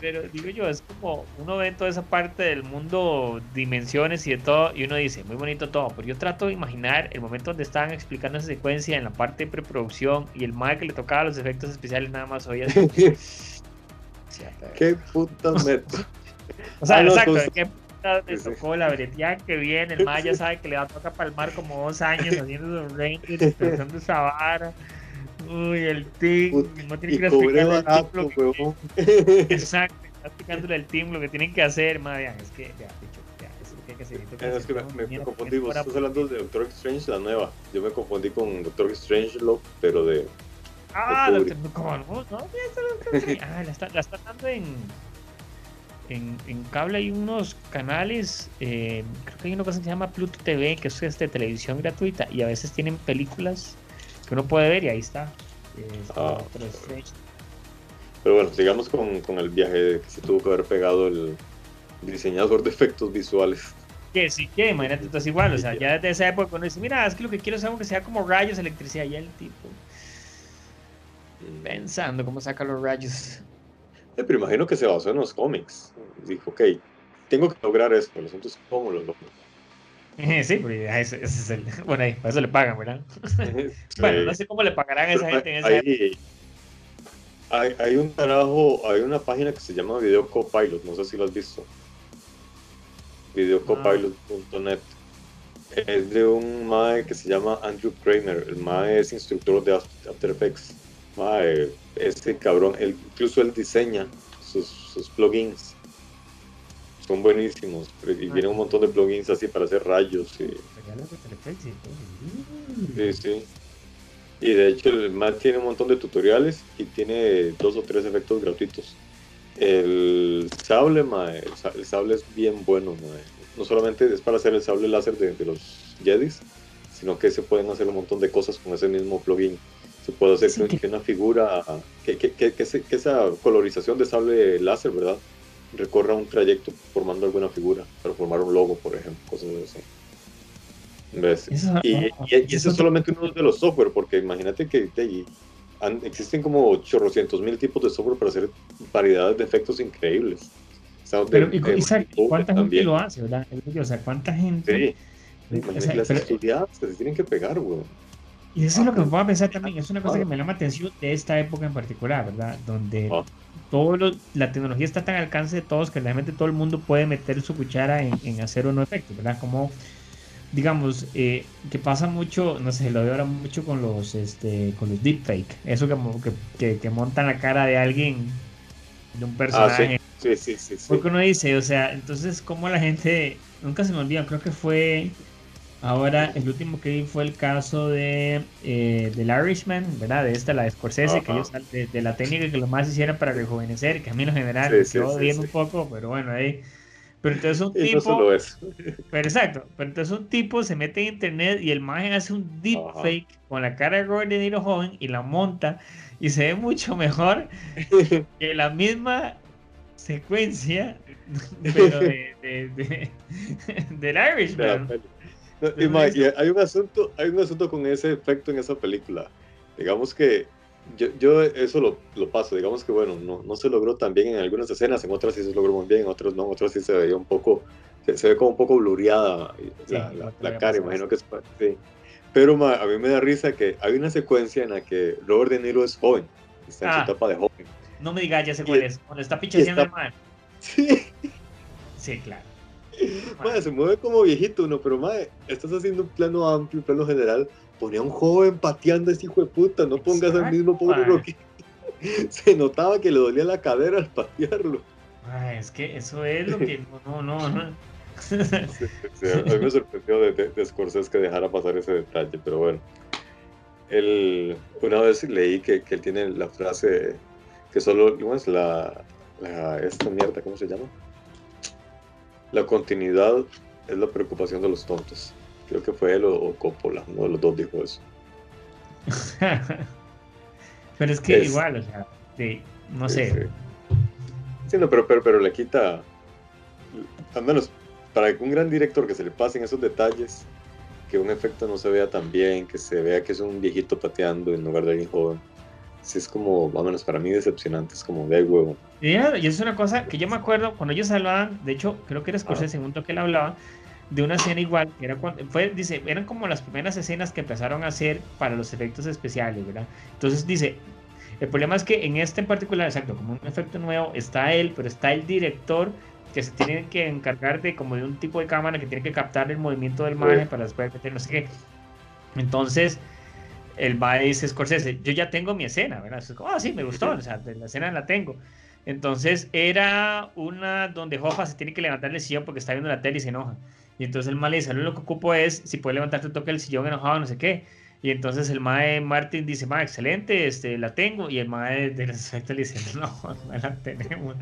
Pero digo yo, es como uno ve toda esa parte del mundo, dimensiones y de todo, y uno dice, muy bonito todo, pero yo trato de imaginar el momento donde estaban explicando esa secuencia en la parte de preproducción y el mal que le tocaba los efectos especiales nada más oía. ¿Qué puta meta? O sea, Ah, no, exacto, pues- ¿de qué puta le tocó la breteada que viene? El Maya sabe que le va a tocar palmar como dos años haciendo los renders, pensando esa vara. Uy, el team, no tiene que ir al team lo que-. Exacto, está explicándole al team lo que tienen que hacer, vean, es que, ya, dicho, ya, eso es lo que hay que hacer. Es que me, me- confundí, vos estás hablando de Doctor Strange, la nueva. Yo me confundí con Doctor Strange, lo- pero de... Ah, de doctor, ¿cómo no? Está. Ah, la están la están dando en, en, en cable. Hay unos canales, eh, creo que hay una cosa que se llama Pluto TV, que es este, televisión gratuita, y a veces tienen películas que uno puede ver y ahí está. Ah. Pero bueno, sigamos con, con el viaje que se tuvo que haber pegado el diseñador de efectos visuales. Que sí, que imagínate, entonces igual, o sea, ya desde esa época cuando dice, mira, es que lo que quiero es algo que sea como rayos, electricidad, ya el tipo pensando cómo saca los rayos. Eh, pero imagino que se basó en los cómics. Dijo, ok, tengo que lograr esto. El asunto es cómo lo logro. Sí, ah, ese, ese es el. Bueno, ahí, para eso le pagan, ¿verdad? Bueno, no sé cómo le pagarán a esa gente en esa hay, hay, hay un carajo, hay una página que se llama Video Copilot, no sé si lo has visto. Videocopilot.net. Es de un mae que se llama Andrew Kramer. El mae es instructor de After Effects. Mae, este cabrón, él- incluso él diseña sus, sus plugins. Son buenísimos. Y viene un montón de plugins así para hacer rayos. Y, Sí, sí. Y de hecho el Mac tiene un montón de tutoriales y tiene dos o tres efectos gratuitos. El sable, mae, el, sa- el sable es bien bueno, mae. No solamente es para hacer el sable láser de, de los Jedis, sino que se pueden hacer un montón de cosas con ese mismo plugin. Se puede hacer que, una figura, que, que, que esa colorización de sable láser, ¿verdad? Recorra un trayecto formando alguna figura, para formar un logo, por ejemplo, cosas así. ¿Ves? Eso- Y, ah, y- y eso ese es solamente uno de los software, porque imagínate que te- han- existen como 800 mil tipos de software para hacer variedades de efectos increíbles. Pero, de- y, de Manipur ¿cuánta gente también. lo hace, verdad? Que, O sea, ¿cuánta gente? Sí, O sea, las pero- estudiadas que se tienen que pegar, güey. Y eso es lo que me Ah, puedo pensar también, es una cosa que claro. me llama atención de esta época en particular, ¿verdad? Donde Ah. Todo lo- la tecnología está tan al alcance de todos que realmente todo el mundo puede meter su cuchara en, en hacer o no efectos, ¿verdad? Como, digamos, eh, que pasa mucho, no sé, lo veo ahora mucho con los, este, con los deepfake, eso que, que, que, que montan la cara de alguien, de un Ah, personaje. sí, sí, sí, sí. sí. Porque uno dice, o sea, entonces, ¿cómo la gente, nunca se me olvida, creo que fue, ahora, el último que vi fue el caso de, eh, del Irishman, ¿verdad? De esta, la de Scorsese, que Ajá. ellos, de, de la técnica que los más hicieron para rejuvenecer, que a mí en lo general Sí, me sí, quedó sí, viendo sí. un poco, pero bueno, ahí. Pero entonces un Y no tipo, solo eso. pero exacto, pero entonces un tipo se mete en internet y el magen hace un deepfake con la cara de Robert De Niro joven y la monta y se ve mucho mejor que la misma secuencia pero de, de, de- del Irishman. No, y, ma, y hay un asunto, hay un asunto con ese efecto en esa película. Digamos que yo, yo eso lo, lo paso, digamos que bueno, no, no se logró tan bien en algunas escenas, en otras sí se logró muy bien, en otras no, en otras sí se veía un poco, se, se ve como un poco blureada Sí, la, la- la cara, imagino que es sí. Pero ma, a mí me da risa que hay una secuencia en la que Robert De Niro es joven, está en Ah. su etapa de joven. No me digas, ya sé cuál Y- es. Cuando está está- el. Sí. Sí, claro. Madre, se mueve como viejito uno, pero madre, estás haciendo un plano amplio, un plano general. Ponía a un joven pateando a ese hijo de puta, no pongas al mismo pobre Rocky. Se notaba que le dolía la cadera al patearlo. es que eso es lo que. No, no, no. Sí, a mí me sorprendió de, de, Scorsese que dejara pasar ese detalle, pero bueno. Él, una vez leí que, que él tiene la frase que solo, ¿cómo es la, la, esta mierda, ¿cómo se llama? La continuidad es la preocupación de los tontos. Creo que fue él o, Coppola, uno de los dos dijo eso. pero es que igual, o sea, no sé. Sí, no, pero, pero, pero le quita, al menos para un gran director que se le pasen esos detalles, que un efecto no se vea tan bien, que se vea que es un viejito pateando en lugar de alguien joven sí es como, o menos para mí decepcionante, es como de huevo. Y, es una cosa que yo me acuerdo cuando ellos hablaban, de hecho, creo que era Scorsese, segundo que él hablaba, de una escena igual, que era cuando, fue, dice, eran como las primeras escenas que empezaron a hacer para los efectos especiales, ¿verdad? Entonces dice, el problema es que en este en particular, exacto, como un efecto nuevo, está él, pero está el director que se tiene que encargar de como de un tipo de cámara que tiene que captar el movimiento del margen para después meter no sé qué. Entonces, el va dice Scorsese, yo ya tengo mi escena, ¿verdad? Es como, ah, sí, me gustó, o sea, la escena la tengo. Entonces era una donde Hoffa se tiene que levantar del sillón porque está viendo la tele y se enoja. Y entonces el mal le dice, lo que ocupo es, si puede levantarte, toca el sillón enojado, no sé qué. Y entonces el mae Martin dice, ma, excelente, este, la tengo. Y el mae de los efectos le dice, no, no la tenemos.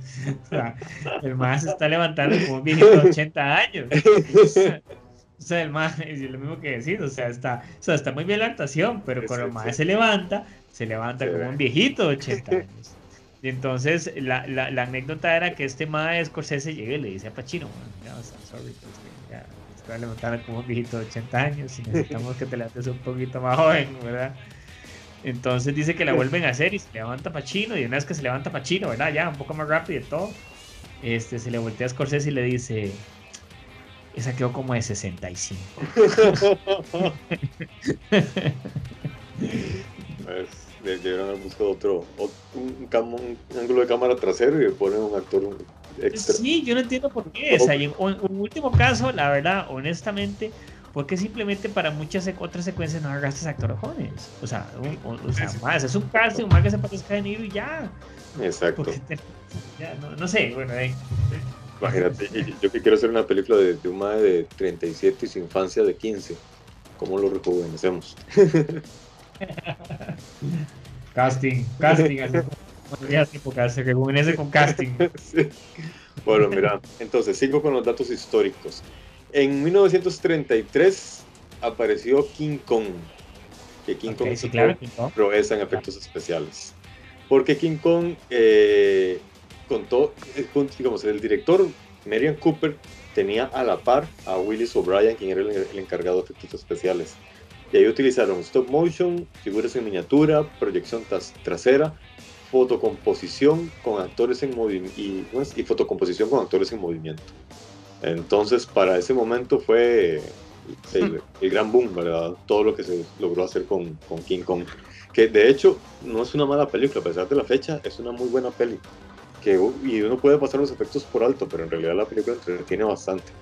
O sea, el mae se está levantando como un viejito de 80 años. O sea, el más es lo mismo que decir, o sea, está, o sea, está muy bien la actuación, pero cuando el más se levanta, se levanta como un viejito de 80 años. Y entonces la, la, la anécdota era que este mae Scorsese llega y le dice a Pachino, ya, o sea, sorry, pues, ya, te a levantar como un viejito de 80 años y necesitamos que te levantes un poquito más joven, ¿verdad? Entonces dice que la vuelven a hacer y se levanta Pachino y una vez que se levanta Pachino, ¿verdad? Ya, un poco más rápido y todo. Este, se le voltea a Scorsese y le dice, esa quedó como de 65. pues, debieron haber buscado otro, un, ángulo de cámara trasero y le ponen un actor extra. Sí, yo no entiendo por qué. O sea, en un, último caso, la verdad, honestamente, ¿por qué simplemente para muchas otras secuencias no agarraste actores jóvenes? O sea, o, sea más, es un casting, más que se parezca de Niro y ya. Exacto. ya, no, no, sé, bueno, eh, Imagínate, yo que quiero hacer una película de, un madre de 37 y su infancia de 15. ¿Cómo lo rejuvenecemos? casting, casting. se rejuvenece con casting. Bueno, mira, entonces sigo con los datos históricos. En 1933 apareció King Kong. Que King Kong sí, claro, proeza en efectos especiales. Porque King Kong eh, contó, eh, digamos, el director Marian Cooper tenía a la par a Willis O'Brien, quien era el, encargado de efectos especiales. Y ahí utilizaron stop motion, figuras en miniatura, proyección trasera, fotocomposición con actores en movimiento y, y, fotocomposición con actores en movimiento. Entonces, para ese momento fue el, gran boom, ¿verdad? Todo lo que se logró hacer con, con, King Kong. Que de hecho no es una mala película, a pesar de la fecha, es una muy buena peli y uno puede pasar los efectos por alto, pero en realidad la película entretiene bastante.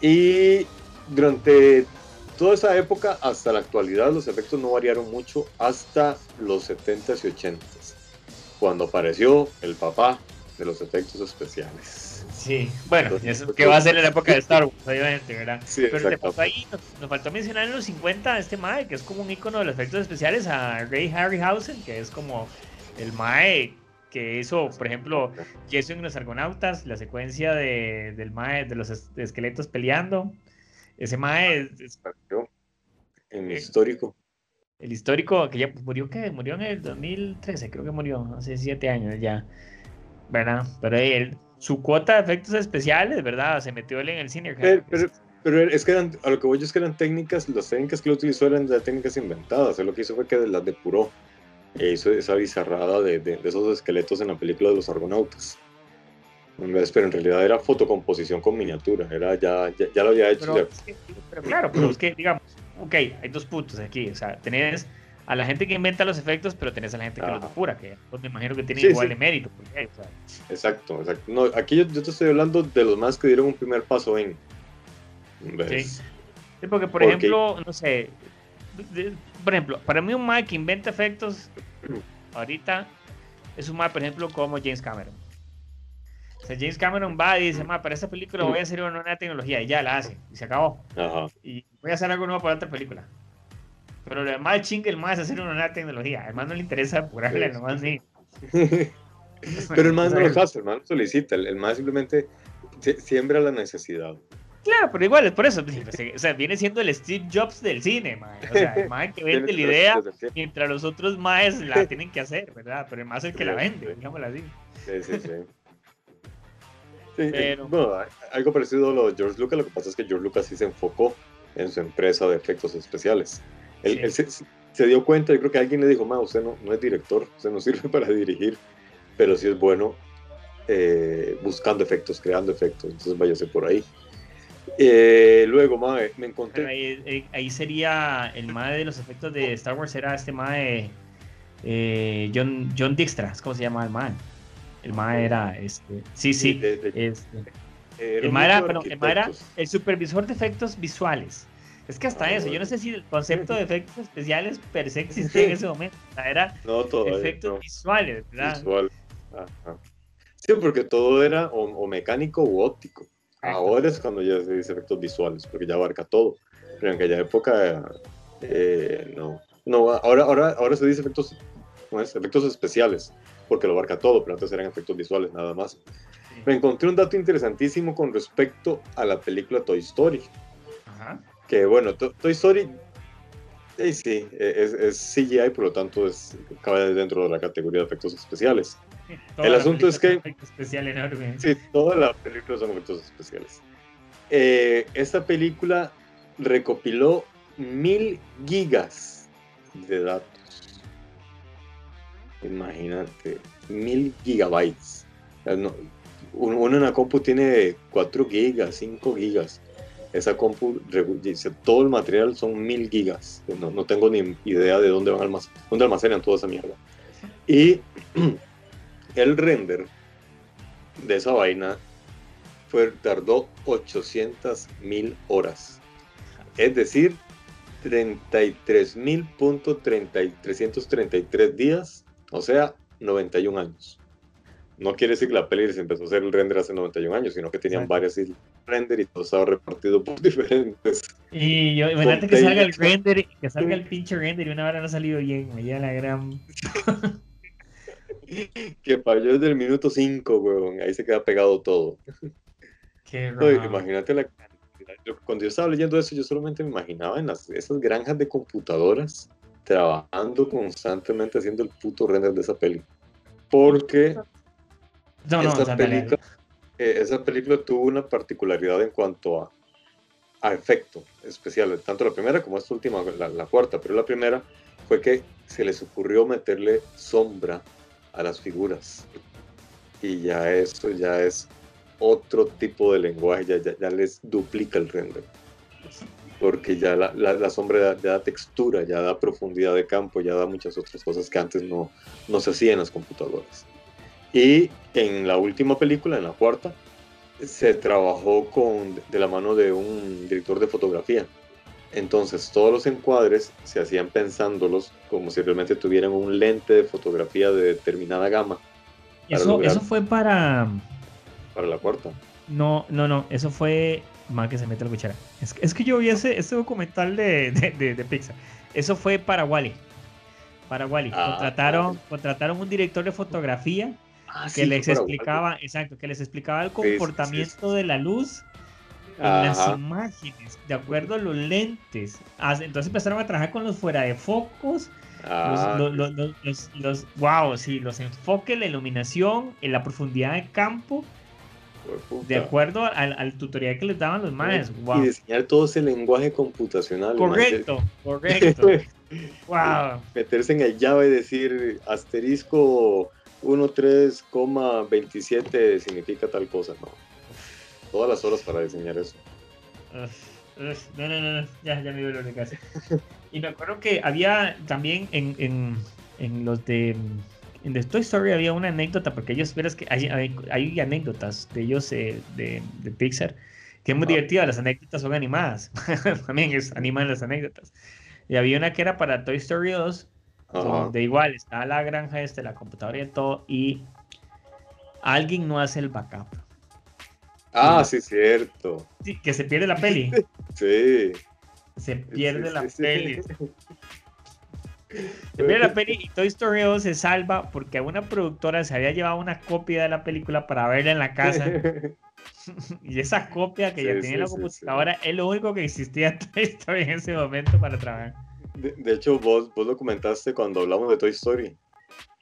Y durante toda esa época hasta la actualidad los efectos no variaron mucho hasta los 70s y 80s, cuando apareció el papá de los efectos especiales. Sí, bueno, que va a ser en la época de Star Wars, obviamente, ¿verdad? Sí, Pero ahí, nos, faltó mencionar en los 50 este Mae, que es como un icono de los efectos especiales, a Ray Harryhausen, que es como el Mae que hizo, por ejemplo, Jason en los Argonautas, la secuencia de, del Mae, de los esqueletos peleando. Ese Mae es, en el histórico. El histórico, que ya murió, que Murió en el 2013, creo que murió, hace siete años ya. ¿Verdad? Pero él, su cuota de efectos especiales, ¿verdad? Se metió él en el cine. Pero, pero, es que eran, a lo que voy yo es que eran técnicas, las técnicas que lo utilizó eran las técnicas inventadas. Él lo que hizo fue que las depuró e hizo esa bizarrada de, de, esos esqueletos en la película de los argonautas. Pero en realidad era fotocomposición con miniatura, era ya, ya, lo había hecho. Pero, claro, pero es que, digamos, ok, hay dos puntos aquí, o sea, tenés a la gente que inventa los efectos, pero tenés a la gente que los depura, que pues, me imagino que tiene Sí, igual sí. de mérito. porque, o sea, Exacto, exacto. No, aquí yo, yo te estoy hablando de los más que dieron un primer paso en. ¿ves? Sí, porque, por Porque- ejemplo, no sé, de- por ejemplo, para mí un Mae que inventa efectos ahorita es un Mae, por ejemplo, como James Cameron. O sea, James Cameron va y dice, para esta película voy a hacer una nueva tecnología y ya la hace y se acabó. Ajá. Y voy a hacer algo nuevo para otra película. Pero lo demás chingue el Mae es hacer una nueva tecnología. Además no le interesa apurarle Sí. nomás ni. Pero el más no lo hace, el más solicita, el, más simplemente sie- siembra la necesidad. Claro, pero igual es por eso. pues, O sea, viene siendo el Steve Jobs del cine, mae. O sea, el Mae que vende la idea mientras los otros maes la tienen que hacer, ¿verdad? Pero el más es el que la vende, digámoslo así. Sí, sí, sí. Sí, eh, Pero- bueno, algo parecido a lo de George Lucas, lo que pasa es que George Lucas sí se enfocó en su empresa de efectos especiales. Él, Sí. él se, se dio cuenta, yo creo que alguien le dijo, ma, usted no, no es director, usted no sirve para dirigir, pero sí es bueno eh, buscando efectos, creando efectos, entonces váyase por ahí. Eh, luego, ma, me encontré... ahí, ahí- sería el mae de los efectos de Star Wars, era este mae eh, John, John Dijkstra, ¿cómo se llama el mae? El mae era este. Sí, sí. de- de- este, eh, el mae era, el mae era el supervisor de efectos visuales. Es que hasta Ah, eso, yo no sé si el concepto de efectos especiales per se existía en ese momento. O sea, era No, todavía efectos no. visuales, ¿verdad? visual. Ajá. Sí, porque todo era o, o mecánico u óptico. Ahora es cuando ya se dice efectos visuales, porque ya abarca todo. Pero en aquella época, eh, no. No, ahora, ahora, ahora se dice efectos, ¿cómo es? efectos especiales, porque lo abarca todo, pero antes eran efectos visuales nada más. Me encontré un dato interesantísimo con respecto a la película Toy Story. Ajá. Que bueno, To- Toy Story, eh, sí, eh, es, es CGI, por lo tanto es, cabe dentro de la categoría de efectos especiales. El asunto es que- especial enorme. Sí, todas las películas son efectos especiales. Eh, esta película recopiló mil gigas de datos. Imagínate, mil gigabytes. No- uno en la compu tiene 4 gigas, 5 gigas. Esa compu, todo el material son mil gigas. No, no tengo ni idea de dónde van almac- dónde almacenan toda esa mierda. Y el render de esa vaina fue, tardó 800 mil horas. Es decir, 33.333 días, o sea, 91 años. No quiere decir que la peli se empezó a hacer el render hace 91 años, sino que tenían Exacto. varias islas render y todo estaba repartido por diferentes. Y yo, imagínate que salga el render, que salga el pinche render y una hora no ha salido bien, me lleva la gran. Que falló desde el minuto 5, weón. Ahí se queda pegado todo. Qué No, raro. imagínate la cuando yo estaba leyendo eso, yo solamente me imaginaba en las, esas granjas de computadoras trabajando constantemente haciendo el puto render de esa peli. Porque No, no, esa, película, eh, esa película tuvo una particularidad en cuanto a, a efecto especial, tanto la primera como esta última, la, la cuarta, pero la primera fue que se les ocurrió meterle sombra a las figuras. Y ya eso ya es otro tipo de lenguaje, ya, ya, les duplica el render. Porque ya la, la- la sombra ya, ya da textura, ya da profundidad de campo, ya da muchas otras cosas que antes no, no se hacían en las computadoras. Y en la última película, en la cuarta, se trabajó con, de la mano de un director de fotografía. Entonces todos los encuadres se hacían pensándolos como si realmente tuvieran un lente de fotografía de determinada gama Eso, eso fue para. para la cuarta. No, no, no, eso fue. Más que se mete la cuchara. Es, que- es que yo vi ese, ese documental de, de, de- de Pixar. Eso fue para Wally. Para Wally. Ah, contrataron, contrataron un director de fotografía Ah, que les explicaba, exacto, que les explicaba el sí, comportamiento sí. de la luz en las Ajá. imágenes, de acuerdo a los lentes. Ah, Entonces empezaron a trabajar con los fuera de focos, Ah, los, los, los, los- los- wow, sí, los enfoques, la iluminación, en la profundidad de campo, de acuerdo al, al tutorial que les daban los maes. Y Wow. diseñar todo ese lenguaje computacional. Correcto, correcto. Wow. Meterse en el Java y decir asterisco 13,27 significa tal cosa, no. Todas las horas para diseñar eso. Uf, No, no, no, ya, ya me dio de casa. Y me acuerdo que había también en, en, en los de en The Toy Story había una anécdota, porque ellos, verás que hay, hay, anécdotas de ellos eh, de, de, Pixar, que es muy divertida, las anécdotas son animadas, también es, animan las anécdotas. Y había una que era para Toy Story 2, donde igual está la granja este, la computadora y todo, y alguien no hace el backup. Ah, sí, cierto. Sí, que se pierde la peli. sí. Se pierde la peli. Se pierde la peli y Toy Story 2 se salva porque una productora se había llevado una copia de la película para verla en la casa. y esa copia que ya tenía en la computadora es lo único que existía en Toy Story en ese momento para trabajar. De, hecho, vos, vos lo comentaste cuando hablamos de Toy Story.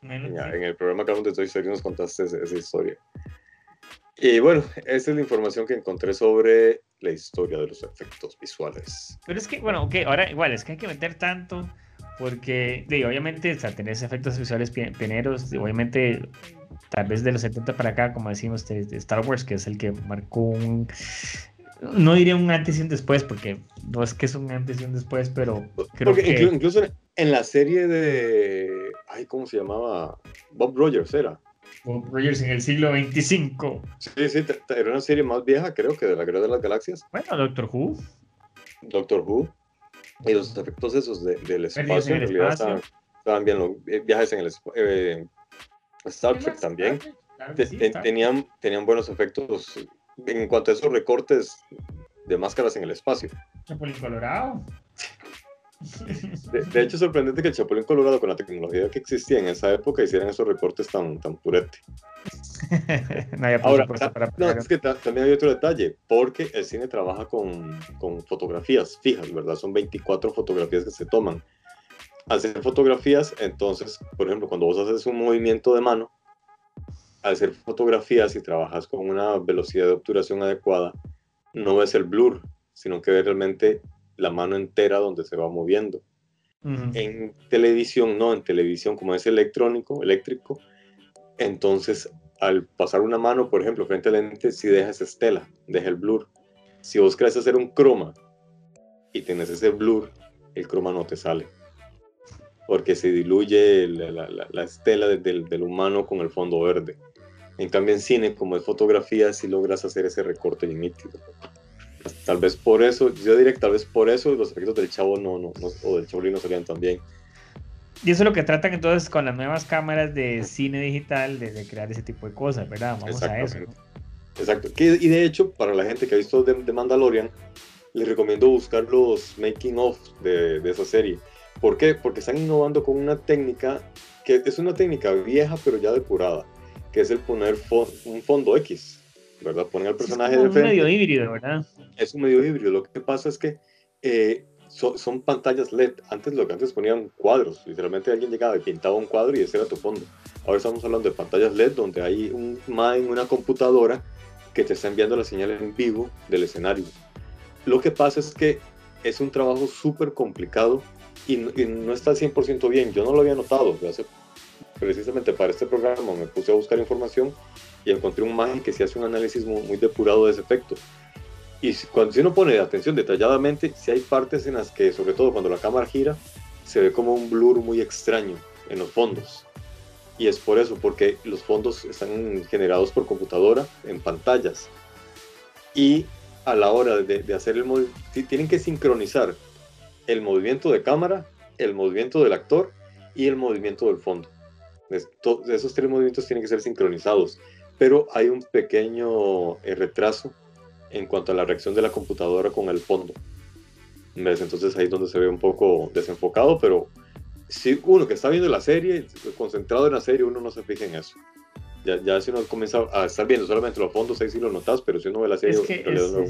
en, el programa que hablamos de Toy Story nos contaste esa historia. Y bueno, esa es la información que encontré sobre la historia de los efectos visuales. Pero es que, bueno, ok, ahora igual, es que hay que meter tanto, porque, obviamente, o sea, tenés efectos visuales pioneros, obviamente, tal vez de los 70 para acá, como decimos, de, Star Wars, que es el que marcó un, no diría un antes y un después, porque no es que es un antes y un después, pero creo que... Incluso en la serie de, ay, ¿cómo se llamaba? Bob Rogers era. Bob Rogers en el siglo 25. Sí, sí, era una serie más vieja, creo que de la Guerra de las Galaxias. Bueno, Doctor Who. Doctor Who. Y los efectos esos del espacio, en, realidad estaban, bien. Los eh, viajes en el eh, Star Trek también. tenían, tenían buenos efectos en cuanto a esos recortes de máscaras en el espacio. Chapulín Colorado. De, hecho, es sorprendente que el Chapulín Colorado, con la tecnología que existía en esa época, hicieran esos recortes tan, tan purete. Ahora, no, es que también hay otro detalle, porque el cine trabaja con, con, fotografías fijas, ¿verdad? Son 24 fotografías que se toman. Hacer fotografías, entonces, por ejemplo, cuando vos haces un movimiento de mano, al hacer fotografías y trabajas con una velocidad de obturación adecuada, no ves el blur, sino que ves realmente la mano entera donde se va moviendo. En televisión, no, en televisión como es electrónico, eléctrico, entonces al pasar una mano, por ejemplo, frente al lente, si deja esa estela, deja el blur. Si vos querés hacer un croma y tienes ese blur, el croma no te sale. Porque se diluye la, estela del, del, humano con el fondo verde. En cambio, en cine, como es fotografía, si logras hacer ese recorte nítido. Tal vez por eso, yo diría que tal vez por eso los efectos del chavo no, no, o del chabolín no salían tan bien. Y eso es lo que tratan entonces con las nuevas cámaras de cine digital, de, crear ese tipo de cosas, ¿verdad? Vamos a eso. Exacto. y de hecho, para la gente que ha visto de, Mandalorian, les recomiendo buscar los making of de, de, esa serie. ¿Por qué? Porque están innovando con una técnica que es una técnica vieja pero ya depurada, que es el poner un fondo X. ¿verdad? Ponen al personaje es de frente. medio híbrido, ¿verdad? Es un medio híbrido. Lo que pasa es que eh, son, pantallas LED. Antes lo que antes ponían cuadros. Literalmente alguien llegaba y pintaba un cuadro y ese era tu fondo. Ahora estamos hablando de pantallas LED donde hay un en una computadora que te está enviando la señal en vivo del escenario. Lo que pasa es que es un trabajo súper complicado y, no está al 100% bien. Yo no lo había notado. Hace, precisamente para este programa me puse a buscar información y encontré un imagen que se hace un análisis muy, depurado de ese efecto. Y cuando si uno pone atención detalladamente, si hay partes en las que, sobre todo cuando la cámara gira, se ve como un blur muy extraño en los fondos. Y es por eso, porque los fondos están generados por computadora en pantallas. Y a la hora de, de hacer el movimiento, tienen que sincronizar el movimiento de cámara, el movimiento del actor y el movimiento del fondo. esos tres movimientos tienen que ser sincronizados pero hay un pequeño eh, retraso en cuanto a la reacción de la computadora con el fondo. ¿Ves? Entonces ahí es donde se ve un poco desenfocado, pero si uno que está viendo la serie, concentrado en la serie, uno no se fija en eso. Ya, ya si uno comienza a estar viendo solamente los fondos, ahí sí lo notas, pero si uno ve la serie, es que, no,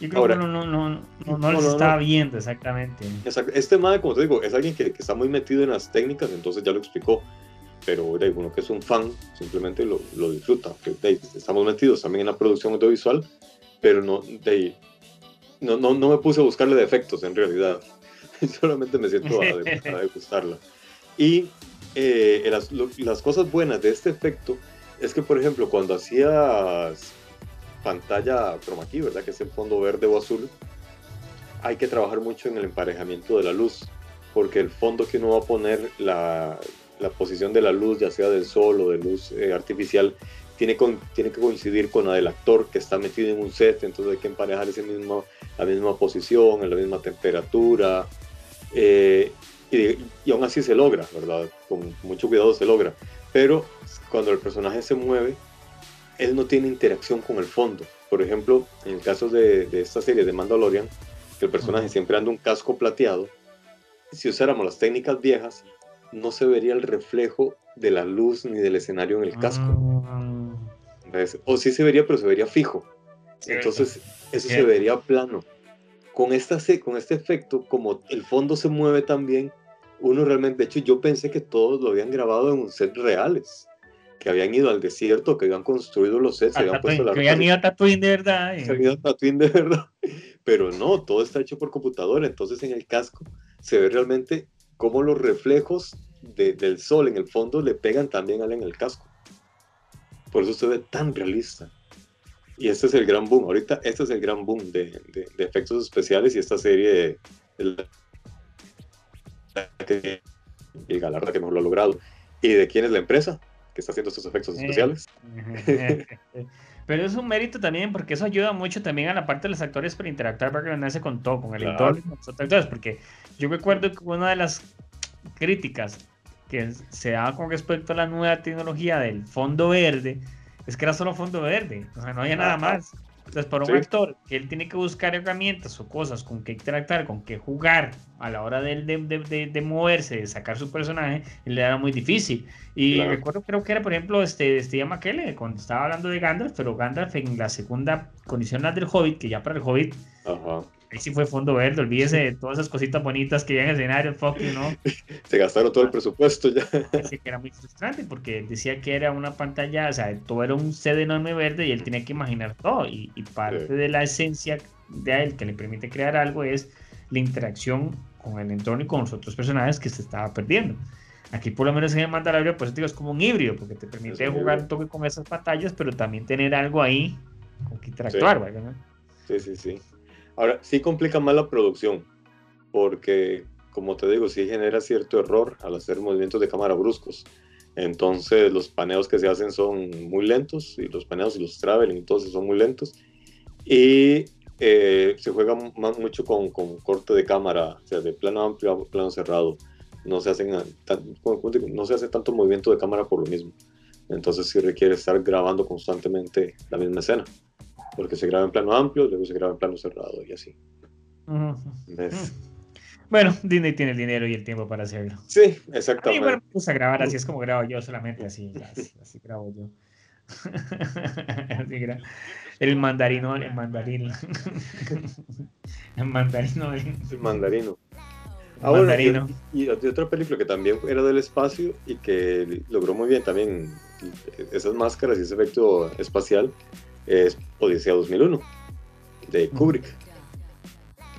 Yo creo que no, no, no, no, no, lo está viendo exactamente. Este madre, como te digo, es alguien que, que, está muy metido en las técnicas, entonces ya lo explicó pero de uno que es un fan simplemente lo, lo disfruta. estamos metidos también en la producción audiovisual, pero no, de, no, no, no, me puse a buscarle defectos en realidad. Solamente me siento a, a degustarla. Y eh, las, las cosas buenas de este efecto es que, por ejemplo, cuando hacías pantalla chroma key, ¿verdad? Que es el fondo verde o azul, hay que trabajar mucho en el emparejamiento de la luz, porque el fondo que uno va a poner, la, la posición de la luz, ya sea del sol o de luz eh, artificial, tiene, con, tiene que coincidir con la del actor que está metido en un set, entonces hay que emparejar ese mismo, la misma posición, en la misma temperatura, eh, y, y, aún así se logra, ¿verdad? Con mucho cuidado se logra. Pero cuando el personaje se mueve, él no tiene interacción con el fondo. Por ejemplo, en el caso de, de esta serie de Mandalorian, que el personaje siempre anda un casco plateado, si usáramos las técnicas viejas, no se vería el reflejo de la luz ni del escenario en el casco. ¿Ves? O sí se vería, pero se vería fijo. Entonces, eso se vería plano. Con, esta, con este efecto, como el fondo se mueve también, uno realmente, de hecho, yo pensé que todos lo habían grabado en un set reales, que habían ido al desierto, que habían construido los sets, habían puesto la que habían ido a Tatooine de verdad. Se habían ido a Tatooine de verdad. Pero no, todo está hecho por computadora, entonces en el casco se ve realmente cómo los reflejos de, del sol en el fondo le pegan también al en el casco. Por eso se ve tan realista. Y este es el gran boom. Ahorita este es el gran boom de, de, de efectos especiales y esta serie y Galarra que mejor lo ha logrado. ¿Y de quién es la empresa que está haciendo estos efectos especiales? Pero es un mérito también porque eso ayuda mucho también a la parte de los actores para interactuar, para ganarse con todo, con el claro. entorno, con los actores. Porque yo recuerdo que una de las críticas que se daba con respecto a la nueva tecnología del fondo verde es que era solo fondo verde, o sea, no había nada más. Entonces, para un sí. actor que él tiene que buscar herramientas o cosas con que interactuar, con que jugar a la hora de, de, de, de moverse, de sacar su personaje, le era muy difícil. Y claro. recuerdo, creo que era, por ejemplo, este, Steve McKellen, cuando estaba hablando de Gandalf, pero Gandalf en la segunda condición la del Hobbit, que ya para el Hobbit, Ajá. Ahí sí fue fondo verde, olvídese de todas esas cositas bonitas que ya en el escenario, ¿no? Se gastaron todo el presupuesto ya. Así que era muy frustrante porque decía que era una pantalla, o sea, todo era un set enorme verde y él tenía que imaginar todo. Y, y parte sí. de la esencia de él que le permite crear algo es la interacción con el entorno y con los otros personajes que se estaba perdiendo. Aquí por lo menos en el Mandalorian, pues digo, es como un híbrido, porque te permite jugar un toque con esas pantallas, pero también tener algo ahí con que interactuar, sí. ¿verdad? Sí, sí, sí. Ahora, sí complica más la producción, porque, como te digo, sí genera cierto error al hacer movimientos de cámara bruscos. Entonces, los paneos que se hacen son muy lentos, y los paneos y los traveling, entonces son muy lentos. Y eh, se juega mucho con, con, corte de cámara, o sea, de plano amplio a plano cerrado no se, hacen tan, no se hace tanto movimiento de cámara por lo mismo. Entonces sí requiere estar grabando constantemente la misma escena, porque se graba en plano amplio, luego se graba en plano cerrado y así. Uh -huh. Bueno, Disney tiene el dinero y el tiempo para hacerlo. Sí, exactamente. A mí bueno, me puse a grabar así, es como grabo yo solamente, así, así, así grabo yo. así el mandarino, el mandarín. el mandarino. El mandarino. Ah, bueno, y, y, otra película que también era del espacio y que logró muy bien también esas máscaras y ese efecto espacial es Odisea 2001 de Kubrick.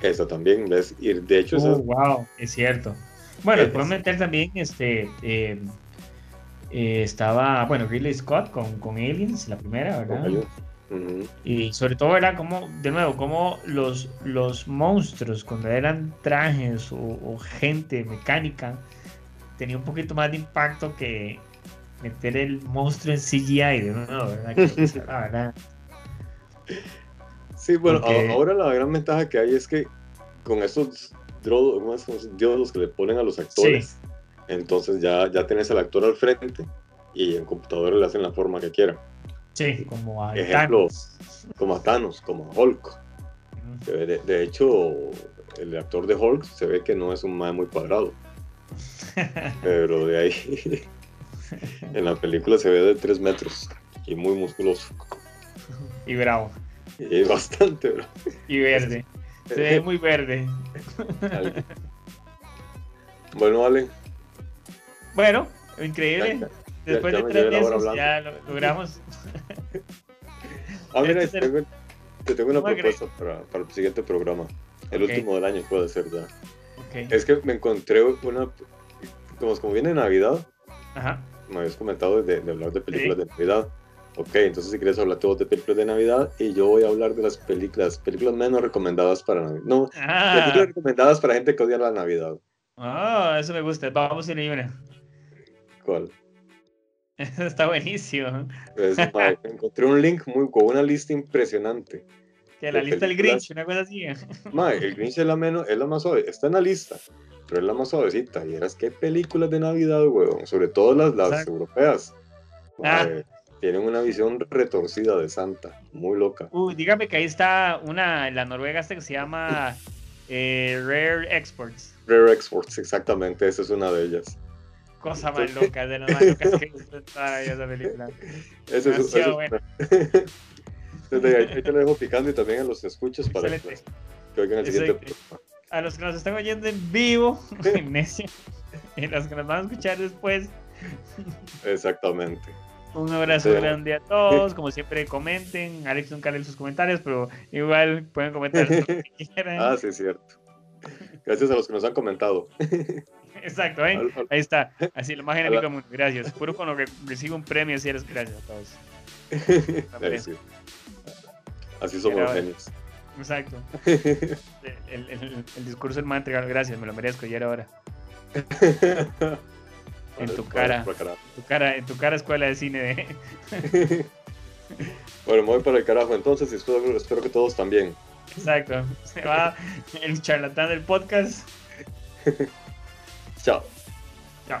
Esa también, ¿ves? Y de hecho, oh, esa... wow, es cierto. Bueno, es... pueden meter también este. Eh, eh, estaba, bueno, Ridley Scott con, con Aliens, la primera, ¿verdad? Uh -huh. Y sobre todo era como, de nuevo, como los, los monstruos, cuando eran trajes o, o, gente mecánica, tenía un poquito más de impacto que meter el monstruo en CGI, de nuevo, ¿verdad? Que, la verdad. Sí, bueno, ahora la gran ventaja que hay es que con esos diodos que le ponen a los actores, sí. entonces ya, ya tienes al actor al frente y en computadora le hacen la forma que quieran. Sí, como a Ejemplo, Thanos. como a Thanos, como a Hulk. Uh -huh. de, de, hecho, el actor de Hulk se ve que no es un man muy cuadrado. Pero de ahí, en la película se ve de 3 metros y muy musculoso. Y bravo. Y bastante bravo. Y verde. Se ve muy verde. bueno, vale. Bueno, increíble. Ya, Después ya de tres meses ya lo logramos. ah, mira, este te, tengo, te tengo una propuesta para, para, el siguiente programa. El okay. último del año puede ser ya. Okay. Es que me encontré una. Como, como viene Navidad, Ajá. me habías comentado de, de hablar de películas sí. de Navidad. Ok, entonces si quieres hablar todo de películas de Navidad y yo voy a hablar de las películas, películas menos recomendadas para Navidad. No, Ah, películas recomendadas para gente que odia la Navidad. ah, eso me gusta. Vamos en libre. ¿Cuál? Está buenísimo. Pues, encontré un link muy con una lista impresionante. Que la De lista del. Grinch, una cosa así. Mae, el Grinch es la, menos, es la más suave, está en la lista, pero es la más suavecita. Y eras qué películas de Navidad, weón, sobre todo las, las Exacto. europeas. Ah. Tienen una visión retorcida de Santa, muy loca. Uy, dígame que ahí está una, la noruega esta que se llama eh, Rare Exports. Rare Exports, exactamente, esa es una de ellas. Cosa más loca, de las más locas que he en esa película. Esa es, esa es- Entonces, ahí, ahí te lo dejo picando y también a los escuchos para que, que oigan el siguiente programa. A los que nos están oyendo en vivo, necio, y los que nos van a escuchar después, Exactamente. Un abrazo Sí. grande a todos. Como siempre, comenten. Alex nunca lee sus comentarios, pero igual pueden comentar lo que quieran. Ah, sí, es cierto. Gracias a los que nos han comentado. Exacto, al- Ahí está. Así, lo más la- del mundo. Gracias. Puro con lo que recibo un premio, así eres. Gracias a todos. Sí. Así somos los genios. Exacto. El, el- el- el discurso del mantra, gracias, me lo merezco, ya era hora. En tu cara. Tu cara, en tu cara escuela de cine de... Bueno, me voy para el carajo entonces y espero, espero que todos también. Exacto. Se va el charlatán del podcast. Chao. Chao.